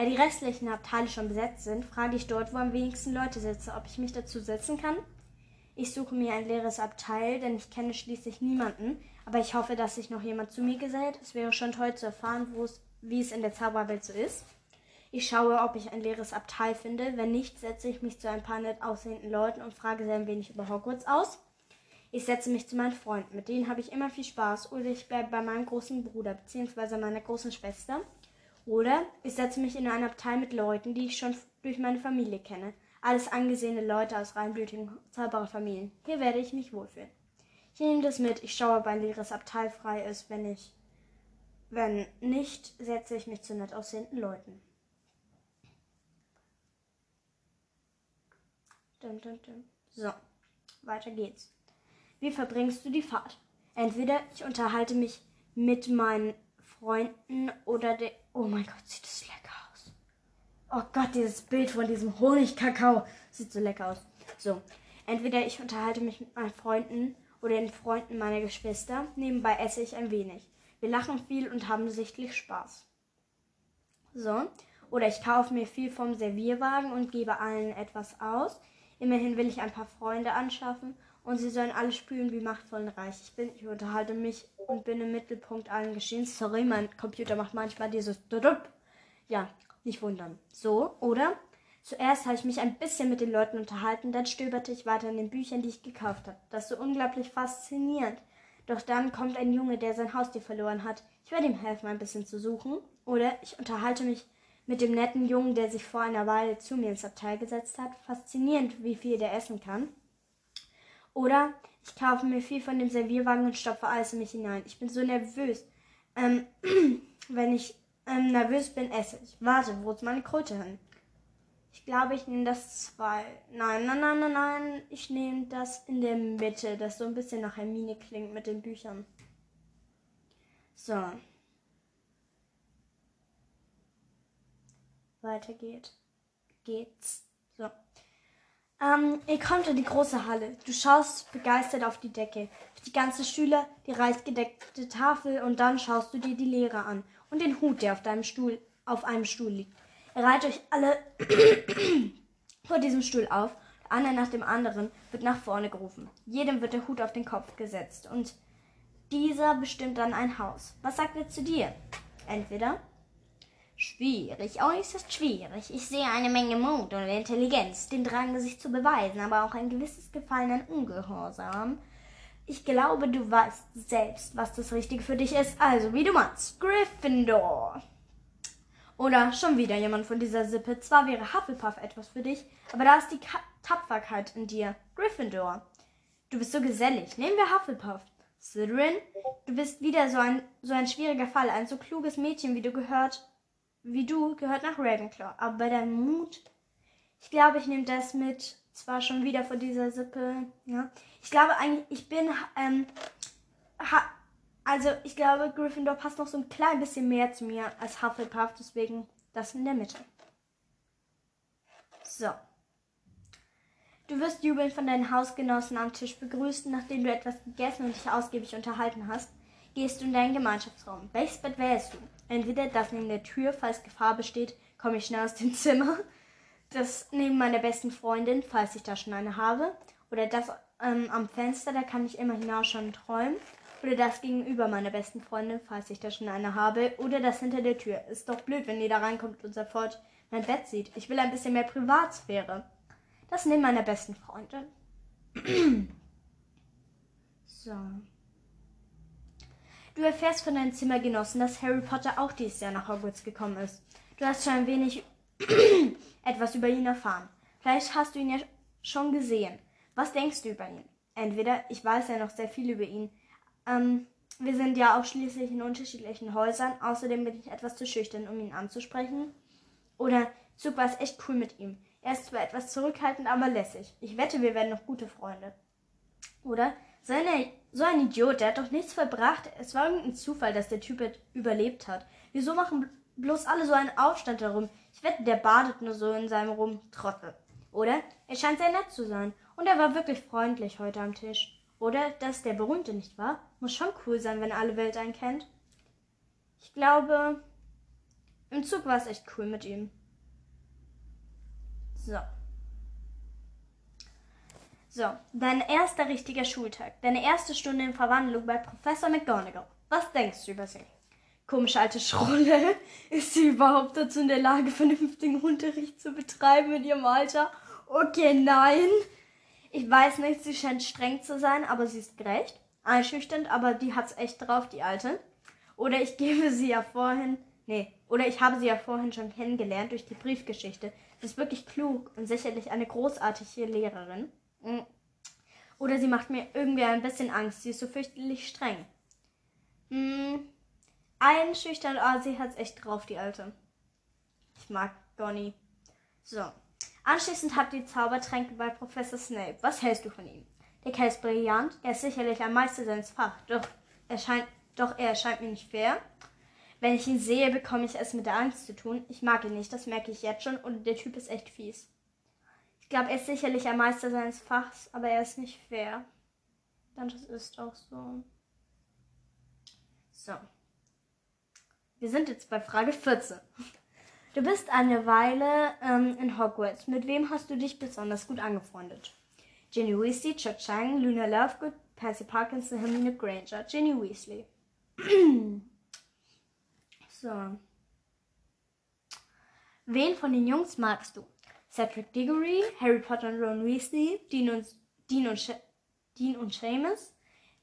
Da die restlichen Abteile schon besetzt sind, frage ich dort, wo am wenigsten Leute sitzen, ob ich mich dazu setzen kann. Ich suche mir ein leeres Abteil, denn ich kenne schließlich niemanden, aber ich hoffe, dass sich noch jemand zu mir gesellt. Es wäre schon toll zu erfahren, wie es in der Zauberwelt so ist. Ich schaue, ob ich ein leeres Abteil finde. Wenn nicht, setze ich mich zu ein paar nett aussehenden Leuten und frage sie ein wenig über Hogwarts aus. Ich setze mich zu meinen Freunden, mit denen habe ich immer viel Spaß. Oder ich bleibe bei meinem großen Bruder bzw. meiner großen Schwester. Oder ich setze mich in ein Abteil mit Leuten, die ich schon durch meine Familie kenne. Alles angesehene Leute aus reinblütigen Zaubererfamilien. Hier werde ich mich wohlfühlen. Ich nehme das mit. Ich schaue, ob ein leeres Abteil frei ist. Wenn ich, wenn nicht, setze ich mich zu nett aussehenden Leuten. Dun, dun, dun. So, weiter geht's. Wie verbringst du die Fahrt? Entweder ich unterhalte mich mit meinen Freunden oder der. Oh mein Gott, sieht das lecker aus. Oh Gott, dieses Bild von diesem Honigkakao sieht so lecker aus. So, entweder ich unterhalte mich mit meinen Freunden oder den Freunden meiner Geschwister. Nebenbei esse ich ein wenig. Wir lachen viel und haben sichtlich Spaß. So, oder ich kaufe mir viel vom Servierwagen und gebe allen etwas aus. Immerhin will ich ein paar Freunde anschaffen und sie sollen alle spüren, wie machtvoll und reich ich bin. Ich unterhalte mich und bin im Mittelpunkt allen Geschehens. Sorry, mein Computer macht manchmal dieses Ja, nicht wundern. So, oder? Zuerst habe ich mich ein bisschen mit den Leuten unterhalten, dann stöberte ich weiter in den Büchern, die ich gekauft habe. Das ist so unglaublich faszinierend. Doch dann kommt ein Junge, der sein Haustier verloren hat. Ich werde ihm helfen, ein bisschen zu suchen. Oder ich unterhalte mich mit dem netten Jungen, der sich vor einer Weile zu mir ins Abteil gesetzt hat. Faszinierend, wie viel der essen kann. Oder ich kaufe mir viel von dem Servierwagen und stopfe alles in mich hinein. Ich bin so nervös. Ähm, (clears throat) wenn ich ähm, nervös bin, esse ich. Warte, wo ist meine Kröte hin? Ich glaube, ich nehme das zwei. Nein, nein, nein, nein, nein. Ich nehme das in der Mitte, das so ein bisschen nach Hermine klingt mit den Büchern. So. Weiter geht. Geht's. Ähm, ihr kommt in die große Halle. Du schaust begeistert auf die Decke, auf die ganzen Schüler, die reich gedeckte Tafel und dann schaust du dir die Lehrer an und den Hut, der auf deinem Stuhl, auf einem Stuhl liegt. Ihr reiht euch alle (coughs) vor diesem Stuhl auf. Einer nach dem anderen wird nach vorne gerufen. Jedem wird der Hut auf den Kopf gesetzt und dieser bestimmt dann ein Haus. Was sagt er zu dir? Entweder Schwierig, äußerst schwierig. Ich sehe eine Menge Mut und Intelligenz, den Drang, sich zu beweisen, aber auch ein gewisses Gefallen an Ungehorsam. Ich glaube, du weißt selbst, was das Richtige für dich ist. Also, wie du meinst, Gryffindor. Oder schon wieder jemand von dieser Sippe. Zwar wäre Hufflepuff etwas für dich, aber da ist die Ka Tapferkeit in dir. Gryffindor. Du bist so gesellig. Nehmen wir Hufflepuff. Slytherin, du bist wieder so ein, so ein schwieriger Fall. Ein so kluges Mädchen, wie du gehört wie du, gehört nach Ravenclaw. Aber bei deinem Mut, ich glaube, ich nehme das mit. Zwar schon wieder von dieser Sippe, ja. Ich glaube eigentlich, ich bin, ähm, ha, also ich glaube, Gryffindor passt noch so ein klein bisschen mehr zu mir als Hufflepuff, deswegen das in der Mitte. So. Du wirst jubelnd von deinen Hausgenossen am Tisch begrüßt, nachdem du etwas gegessen und dich ausgiebig unterhalten hast, gehst du in deinen Gemeinschaftsraum. Welches Bett wählst du? Entweder das neben der Tür, falls Gefahr besteht, komme ich schnell aus dem Zimmer. Das neben meiner besten Freundin, falls ich da schon eine habe. Oder das ähm, am Fenster, da kann ich immer hinausschauen und träumen. Oder das gegenüber meiner besten Freundin, falls ich da schon eine habe. Oder das hinter der Tür. Ist doch blöd, wenn da reinkommt und sofort mein Bett sieht. Ich will ein bisschen mehr Privatsphäre. Das neben meiner besten Freundin. (clears throat) so. Du erfährst von deinen Zimmergenossen, dass Harry Potter auch dieses Jahr nach Hogwarts gekommen ist. Du hast schon ein wenig (clears throat) etwas über ihn erfahren. Vielleicht hast du ihn ja schon gesehen. Was denkst du über ihn? Entweder ich weiß ja noch sehr viel über ihn. Ähm, wir sind ja auch schließlich in unterschiedlichen Häusern. Außerdem bin ich etwas zu schüchtern, um ihn anzusprechen. Oder Zug war es echt cool mit ihm. Er ist zwar etwas zurückhaltend, aber lässig. Ich wette, wir werden noch gute Freunde. Oder? So, eine, so ein Idiot, der hat doch nichts verbracht. Es war irgendein Zufall, dass der Typ überlebt hat. Wieso machen bloß alle so einen Aufstand darum? Ich wette, der badet nur so in seinem Rum. Trottel. Oder? Er scheint sehr nett zu sein. Und er war wirklich freundlich heute am Tisch. Oder dass der Berühmte nicht war. Muss schon cool sein, wenn alle Welt einen kennt. Ich glaube, im Zug war es echt cool mit ihm. So. So, dein erster richtiger Schultag. Deine erste Stunde in Verwandlung bei Professor McGonagall. Was denkst du über sie? Komische alte Schrolle. (laughs) Ist sie überhaupt dazu in der Lage, vernünftigen Unterricht zu betreiben in ihrem Alter? Okay, nein. Ich weiß nicht, sie scheint streng zu sein, aber sie ist gerecht. Einschüchternd, aber die hat's echt drauf, die Alte. Oder ich (laughs) gebe sie ja vorhin, nee, oder ich habe sie ja vorhin schon kennengelernt durch die Briefgeschichte. Sie ist wirklich klug und sicherlich eine großartige Lehrerin. Mm. Oder sie macht mir irgendwie ein bisschen Angst. Sie ist so fürchterlich streng. Hm. Einschüchternd, aber sie hat's echt drauf, die Alte. Ich mag Gonny. So. Anschließend habt ihr Zaubertränke bei Professor Snape. Was hältst du von ihm? Der Kerl ist brillant, er ist sicherlich ein Meister seines Fach, doch er scheint, doch er erscheint mir nicht fair. Wenn ich ihn sehe, bekomme ich es mit der Angst zu tun. Ich mag ihn nicht, das merke ich jetzt schon, und der Typ ist echt fies. Glaube, er ist sicherlich ein Meister seines Fachs, aber er ist nicht fair. Dann das ist auch so. So. Wir sind jetzt bei Frage 14. Du bist eine Weile ähm, in Hogwarts. Mit wem hast du dich besonders gut angefreundet? Ginny Weasley, Cho Chang, Luna Lovegood, Percy Parkinson, Hermine Granger. Ginny Weasley. (clears throat) so. Wen von den Jungs magst du? Cedric Diggory, Harry Potter und Ron Weasley, Dean und, Dean und, Sh Dean und Seamus,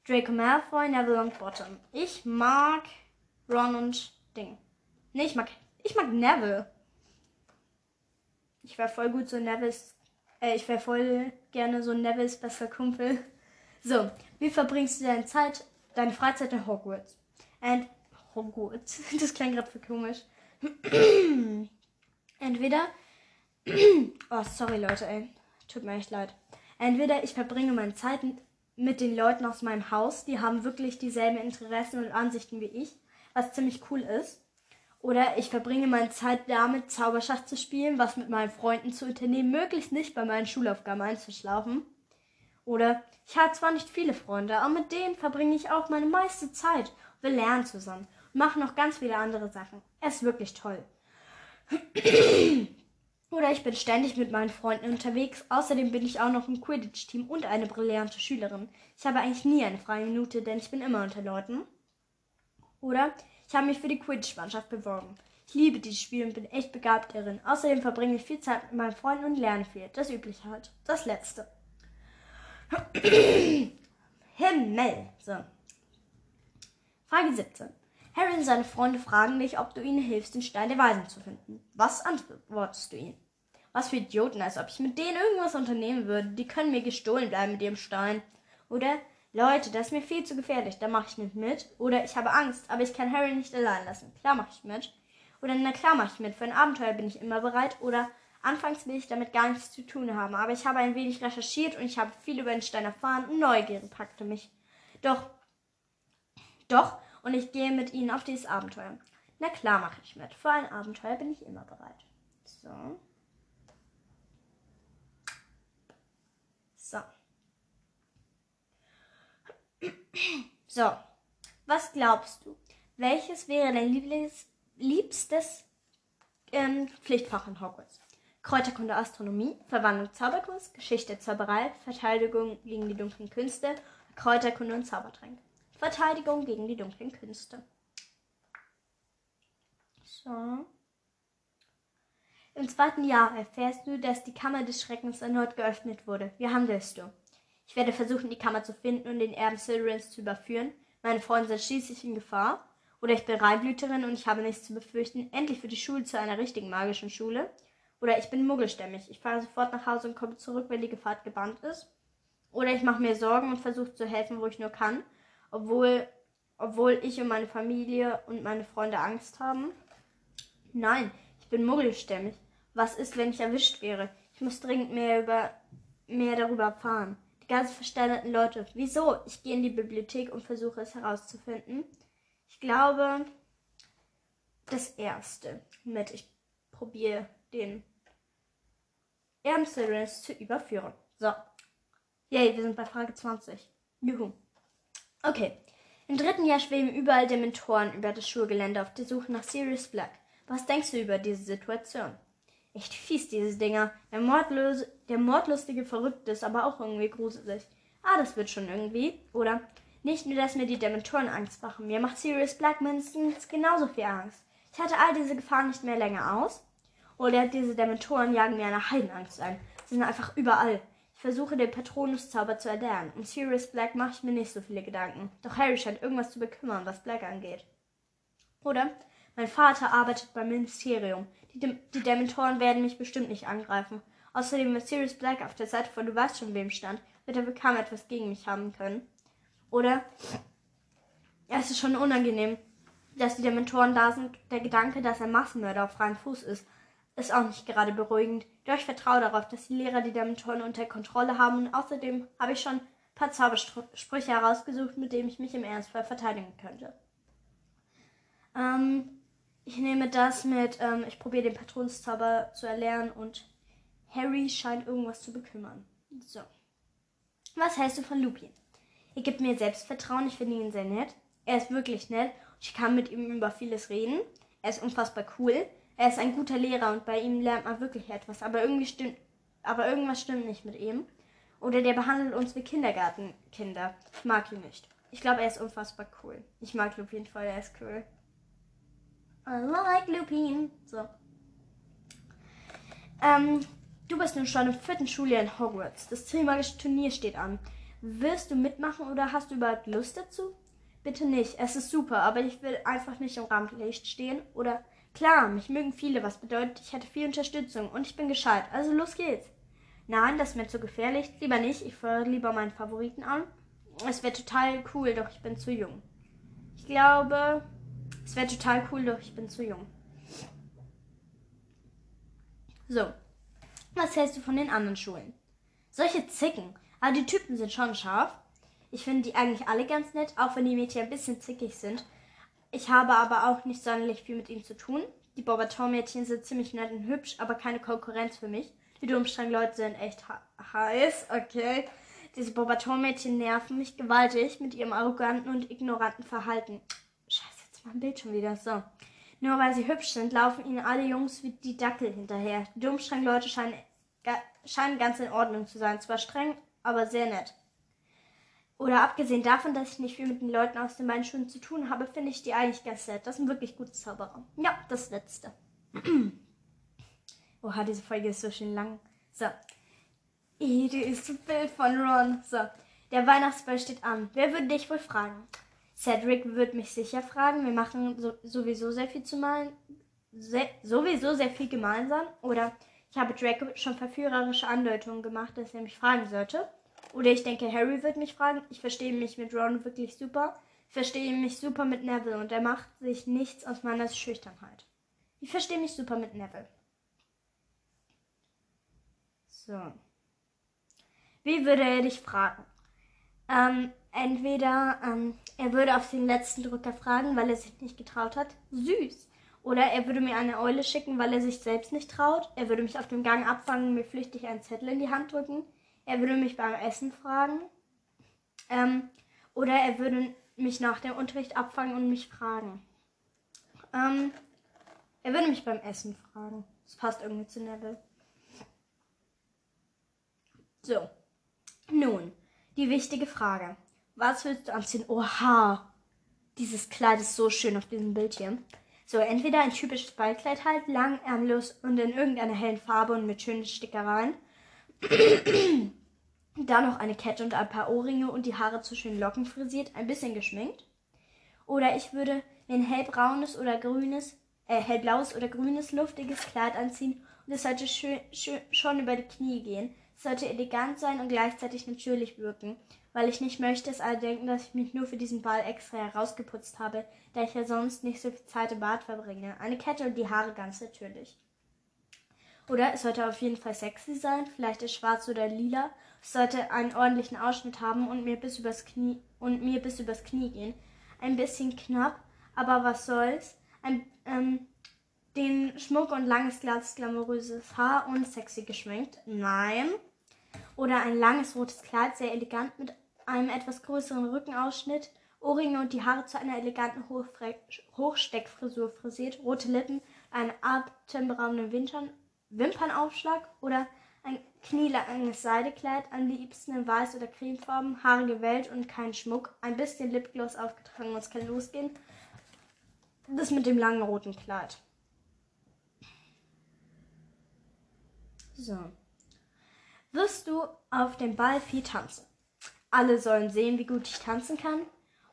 Draco Malfoy, Neville Longbottom. Ich mag Ron und Ding. Nee, ich mag ich mag Neville. Ich wäre voll gut so Nevilles. Äh, ich wäre voll gerne so Nevilles bester Kumpel. So, wie verbringst du deine Zeit, deine Freizeit in Hogwarts? And Hogwarts. (laughs) Das klingt gerade für komisch. (clears throat) Entweder. (clears throat) oh, sorry, Leute, ey. Tut mir echt leid. Entweder ich verbringe meine Zeit mit den Leuten aus meinem Haus, die haben wirklich dieselben Interessen und Ansichten wie ich, was ziemlich cool ist. Oder ich verbringe meine Zeit damit, Zauberschach zu spielen, was mit meinen Freunden zu unternehmen, möglichst nicht bei meinen Schulaufgaben einzuschlafen. Oder ich habe zwar nicht viele Freunde, aber mit denen verbringe ich auch meine meiste Zeit. Wir lernen zusammen und machen noch ganz viele andere Sachen. Es ist wirklich toll. (clears throat) Oder ich bin ständig mit meinen Freunden unterwegs. Außerdem bin ich auch noch im Quidditch-Team und eine brillante Schülerin. Ich habe eigentlich nie eine freie Minute, denn ich bin immer unter Leuten. Oder ich habe mich für die Quidditch-Mannschaft beworben. Ich liebe dieses Spiel und bin echt begabt darin. Außerdem verbringe ich viel Zeit mit meinen Freunden und lerne viel. Das Übliche halt. Das Letzte. (coughs) Himmel. So. Frage 17. Harry und seine Freunde fragen dich, ob du ihnen hilfst, den Stein der Weisen zu finden. Was antwortest du ihnen? Was für Idioten, als ob ich mit denen irgendwas unternehmen würde. Die können mir gestohlen bleiben mit ihrem Stein. Oder Leute, das ist mir viel zu gefährlich, da mache ich nicht mit. Oder ich habe Angst, aber ich kann Harry nicht allein lassen. Klar mache ich mit. Oder na klar mache ich mit. Für ein Abenteuer bin ich immer bereit. Oder anfangs will ich damit gar nichts zu tun haben. Aber ich habe ein wenig recherchiert und ich habe viel über den Stein erfahren. Neugierde packte mich. Doch, doch, und ich gehe mit ihnen auf dieses Abenteuer. Na klar mache ich mit. Für ein Abenteuer bin ich immer bereit. So. So. (clears throat) So, was glaubst du? Welches wäre dein Lieblings liebstes ähm, Pflichtfach in Hogwarts? Kräuterkunde, Astronomie, Verwandlung, Zauberkunst, Geschichte, Zauberei, Verteidigung gegen die dunklen Künste, Kräuterkunde und Zaubertränke. Verteidigung gegen die dunklen Künste. So. Im zweiten Jahr erfährst du, dass die Kammer des Schreckens erneut geöffnet wurde. Wie handelst du? Ich werde versuchen, die Kammer zu finden und den Erben Slytherins zu überführen. Meine Freunde sind schließlich in Gefahr. Oder ich bin Reibblüterin und ich habe nichts zu befürchten. Endlich wird die Schule zu einer richtigen magischen Schule. Oder ich bin muggelstämmig. Ich fahre sofort nach Hause und komme zurück, wenn die Gefahr gebannt ist. Oder ich mache mir Sorgen und versuche zu helfen, wo ich nur kann, obwohl, obwohl ich und meine Familie und meine Freunde Angst haben. Nein, ich bin muggelstämmig. Was ist, wenn ich erwischt wäre? Ich muss dringend mehr über mehr darüber erfahren. Die ganzen versteinerten Leute. Wieso? Ich gehe in die Bibliothek und versuche es herauszufinden. Ich glaube, das erste mit ich probiere den Ernst zu überführen. So. Yay, wir sind bei Frage 20. Juhu. Okay. Im dritten Jahr schweben überall Dementoren über das Schulgelände auf der Suche nach Sirius Black. Was denkst du über diese Situation? Echt fies, diese Dinger. Der, mordlose, der mordlustige Verrückte ist aber auch irgendwie gruselig. Ah, das wird schon irgendwie. Oder? Nicht nur, dass mir die Dementoren Angst machen. Mir macht Sirius Black mindestens genauso viel Angst. Ich hatte all diese Gefahren nicht mehr länger aus. Oder diese Dementoren jagen mir eine Heidenangst ein. Sie sind einfach überall. Versuche den Patronus-Zauber zu erlernen. Um Sirius Black mache ich mir nicht so viele Gedanken. Doch Harry scheint irgendwas zu bekümmern, was Black angeht. Oder? Mein Vater arbeitet beim Ministerium. Die, Dem die Dementoren werden mich bestimmt nicht angreifen. Außerdem, wenn Sirius Black auf der Seite von du weißt schon wem stand, wird er wohl kaum etwas gegen mich haben können. Oder? Es ist schon unangenehm, dass die Dementoren da sind. Der Gedanke, dass ein Massenmörder auf freiem Fuß ist, ist auch nicht gerade beruhigend. Doch ich vertraue darauf, dass die Lehrer die Dementoren unter Kontrolle haben und außerdem habe ich schon ein paar Zaubersprüche herausgesucht, mit denen ich mich im Ernstfall verteidigen könnte. Ähm, ich nehme das mit, ähm, ich probiere den Patronszauber zu erlernen und Harry scheint irgendwas zu bekümmern. So. Was hältst du von Lupin? Er gibt mir Selbstvertrauen, ich finde ihn sehr nett. Er ist wirklich nett ich kann mit ihm über vieles reden. Er ist unfassbar cool. Er ist ein guter Lehrer und bei ihm lernt man wirklich etwas. Aber irgendwie stimmt, aber irgendwas stimmt nicht mit ihm. Oder der behandelt uns wie Kindergartenkinder. Ich mag ihn nicht. Ich glaube, er ist unfassbar cool. Ich mag Lupin voll, er ist cool. I like Lupin. So. Ähm, du bist nun schon im vierten Schuljahr in Hogwarts. Das Trimagische Turnier steht an. Wirst du mitmachen oder hast du überhaupt Lust dazu? Bitte nicht. Es ist super, aber ich will einfach nicht im Rampenlicht stehen. Oder klar, mich mögen viele, was bedeutet, ich hätte viel Unterstützung und ich bin gescheit. Also los geht's. Nein, das ist mir zu gefährlich. Lieber nicht. Ich feuere lieber meinen Favoriten an. Es wäre total cool, doch ich bin zu jung. Ich glaube, es wäre total cool, doch ich bin zu jung. So. Was hältst du von den anderen Schulen? Solche Zicken. Aber die Typen sind schon scharf. Ich finde die eigentlich alle ganz nett, auch wenn die Mädchen ein bisschen zickig sind. Ich habe aber auch nicht sonderlich viel mit ihnen zu tun. Die Bobaton-Mädchen sind ziemlich nett und hübsch, aber keine Konkurrenz für mich. Die Domstrang-Leute sind echt heiß, okay. Diese Bobaton-Mädchen nerven mich gewaltig mit ihrem arroganten und ignoranten Verhalten mein Bild schon wieder. So. Nur weil sie hübsch sind, laufen ihnen alle Jungs wie die Dackel hinterher. Die Dummstrang-Leute scheinen, scheinen ganz in Ordnung zu sein. Zwar streng, aber sehr nett. Oder abgesehen davon, dass ich nicht viel mit den Leuten aus den beiden Schulen zu tun habe, finde ich die eigentlich ganz nett. Das sind wirklich gute Zauberer. Ja, das letzte. (clears throat) Oha, diese Folge ist so schön lang. So. Die ist so Bild von Ron. So. Der Weihnachtsball steht an. Wer würde dich wohl fragen? Cedric wird mich sicher fragen. Wir machen so, sowieso sehr viel zu malen. Se sowieso sehr viel gemeinsam. Oder ich habe Draco schon verführerische Andeutungen gemacht, dass er mich fragen sollte. Oder ich denke, Harry wird mich fragen. Ich verstehe mich mit Ron wirklich super. Ich verstehe mich super mit Neville und er macht sich nichts aus meiner Schüchternheit. Ich verstehe mich super mit Neville. So. Wie würde er dich fragen? Ähm, entweder ähm, er würde auf den letzten Drücker fragen, weil er sich nicht getraut hat. Süß. Oder er würde mir eine Eule schicken, weil er sich selbst nicht traut. Er würde mich auf dem Gang abfangen und mir flüchtig einen Zettel in die Hand drücken. Er würde mich beim Essen fragen. Ähm, oder er würde mich nach dem Unterricht abfangen und mich fragen. Ähm, er würde mich beim Essen fragen. Das passt irgendwie zu Neville. So. Nun, die wichtige Frage. Was willst du anziehen? Oha. Dieses Kleid ist so schön auf diesem Bild hier. So, entweder ein typisches Ballkleid halt, lang, ärmlos und in irgendeiner hellen Farbe und mit schönen Stickereien. (clears throat) (clears throat) Dann noch eine Kette und ein paar Ohrringe und die Haare zu schönen Locken frisiert, ein bisschen geschminkt. Oder ich würde mir ein hellbraunes oder grünes, äh, hellblaues oder grünes luftiges Kleid anziehen das sollte schön, schön, schon über die Knie gehen. Es sollte elegant sein und gleichzeitig natürlich wirken, weil ich nicht möchte, dass alle denken, dass ich mich nur für diesen Ball extra herausgeputzt habe, da ich ja sonst nicht so viel Zeit im Bad verbringe. Eine Kette und die Haare ganz natürlich. Oder es sollte auf jeden Fall sexy sein, vielleicht ist schwarz oder lila. Sollte einen ordentlichen Ausschnitt haben und mir bis übers Knie und mir bis übers Knie gehen. Ein bisschen knapp, aber was soll's. Ein, ähm, den Schmuck und langes, glattes, glamouröses Haar und sexy geschminkt. Nein. Oder ein langes rotes Kleid, sehr elegant mit einem etwas größeren Rückenausschnitt, Ohrringe und die Haare zu einer eleganten Hochsteckfrisur frisiert, rote Lippen, einen atemberaubenden Wimpern, Wimpernaufschlag oder ein knielanges Seidekleid, am liebsten in weiß oder cremefarben, Haare gewellt und kein Schmuck, ein bisschen Lipgloss aufgetragen und es kann losgehen. Das mit dem langen roten Kleid. So. Wirst du auf dem Ball viel tanzen? Alle sollen sehen, wie gut ich tanzen kann.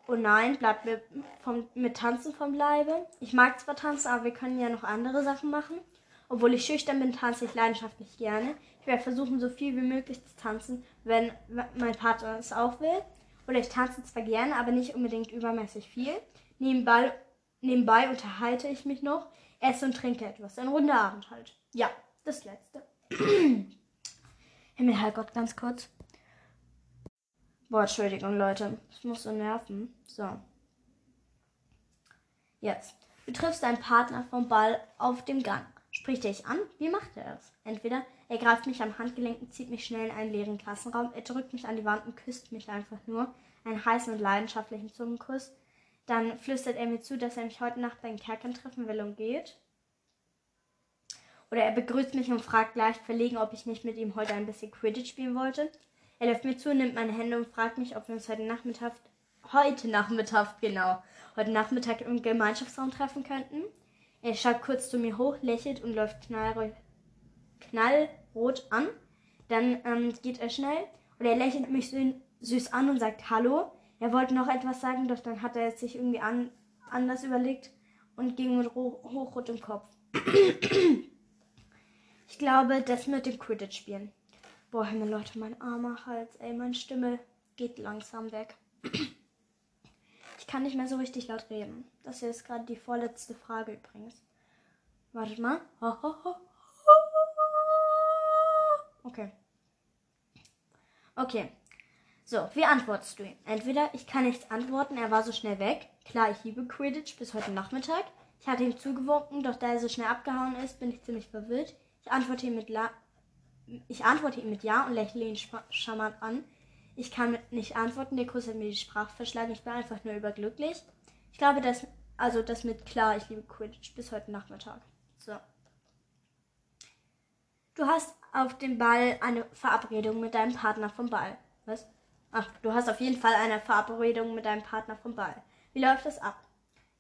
Oh nein, bleibt mir vom, mit Tanzen vom Leibe. Ich mag zwar tanzen, aber wir können ja noch andere Sachen machen. Obwohl ich schüchtern bin, tanze ich leidenschaftlich gerne. Ich werde versuchen, so viel wie möglich zu tanzen, wenn mein Partner es auch will. Oder ich tanze zwar gerne, aber nicht unbedingt übermäßig viel. Nebenbei, nebenbei unterhalte ich mich noch, esse und trinke etwas. Ein runder Abend halt. Ja, das letzte. (clears throat) Himmel, Herrgott, ganz kurz. Boah, Entschuldigung, Leute. Das muss so nerven. So. Jetzt. Du triffst deinen Partner vom Ball auf dem Gang. Spricht er dich an? Wie macht er es? Entweder er greift mich am Handgelenk und zieht mich schnell in einen leeren Klassenraum, er drückt mich an die Wand und küsst mich einfach nur, einen heißen und leidenschaftlichen Zungenkuss. Dann flüstert er mir zu, dass er mich heute Nacht bei den Kerkern treffen will und geht. Oder er begrüßt mich und fragt leicht verlegen, ob ich nicht mit ihm heute ein bisschen Quidditch spielen wollte. Er läuft mir zu, nimmt meine Hände und fragt mich, ob wir uns heute Nachmittag, heute Nachmittag, genau, heute Nachmittag im Gemeinschaftsraum treffen könnten. Er schaut kurz zu mir hoch, lächelt und läuft knallrot, knallrot an. Dann ähm, geht er schnell und er lächelt mich so süß an und sagt Hallo. Er wollte noch etwas sagen, doch dann hat er sich irgendwie an, anders überlegt und ging mit hochrot im Kopf. (clears throat) Ich glaube, das mit dem Quidditch spielen. Boah, Himmel, Leute, mein armer Hals, ey, meine Stimme geht langsam weg. (clears throat) Ich kann nicht mehr so richtig laut reden. Das hier ist gerade die vorletzte Frage übrigens. Wartet mal. (laughs) Okay. Okay. So, wie antwortest du ihm? Entweder ich kann nichts antworten, er war so schnell weg. Klar, ich liebe Quidditch bis heute Nachmittag. Ich hatte ihm zugewunken, doch da er so schnell abgehauen ist, bin ich ziemlich verwirrt. Ich antworte ihm mit, La ich antworte ihm mit Ja und lächle ihn charmant an. Ich kann nicht antworten, der Kuss hat mir die Sprache verschlagen. Ich bin einfach nur überglücklich. Ich glaube, dass, also das mit klar, ich liebe Quidditch bis heute Nachmittag. So. Du hast auf dem Ball eine Verabredung mit deinem Partner vom Ball. Was? Ach, du hast auf jeden Fall eine Verabredung mit deinem Partner vom Ball. Wie läuft das ab?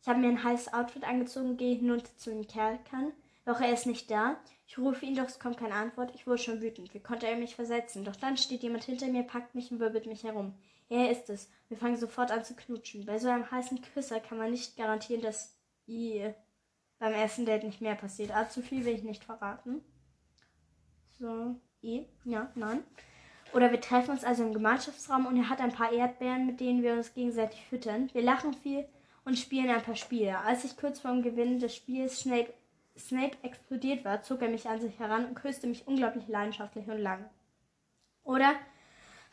Ich habe mir ein heißes Outfit angezogen, gehe hinunter zu den Kerlkern. Doch er ist nicht da. Ich rufe ihn, doch es kommt keine Antwort. Ich wurde schon wütend. Wie konnte er mich versetzen? Doch dann steht jemand hinter mir, packt mich und wirbelt mich herum. Er ist es. Wir fangen sofort an zu knutschen. Bei so einem heißen Küsser kann man nicht garantieren, dass I beim ersten Date nicht mehr passiert. Ah, zu viel will ich nicht verraten. So, I, ja, nein. Oder wir treffen uns also im Gemeinschaftsraum und er hat ein paar Erdbeeren, mit denen wir uns gegenseitig füttern. Wir lachen viel und spielen ein paar Spiele. Als ich kurz vorm Gewinnen des Spiels Snape Snape explodiert war, zog er mich an sich heran und küsste mich unglaublich leidenschaftlich und lang. Oder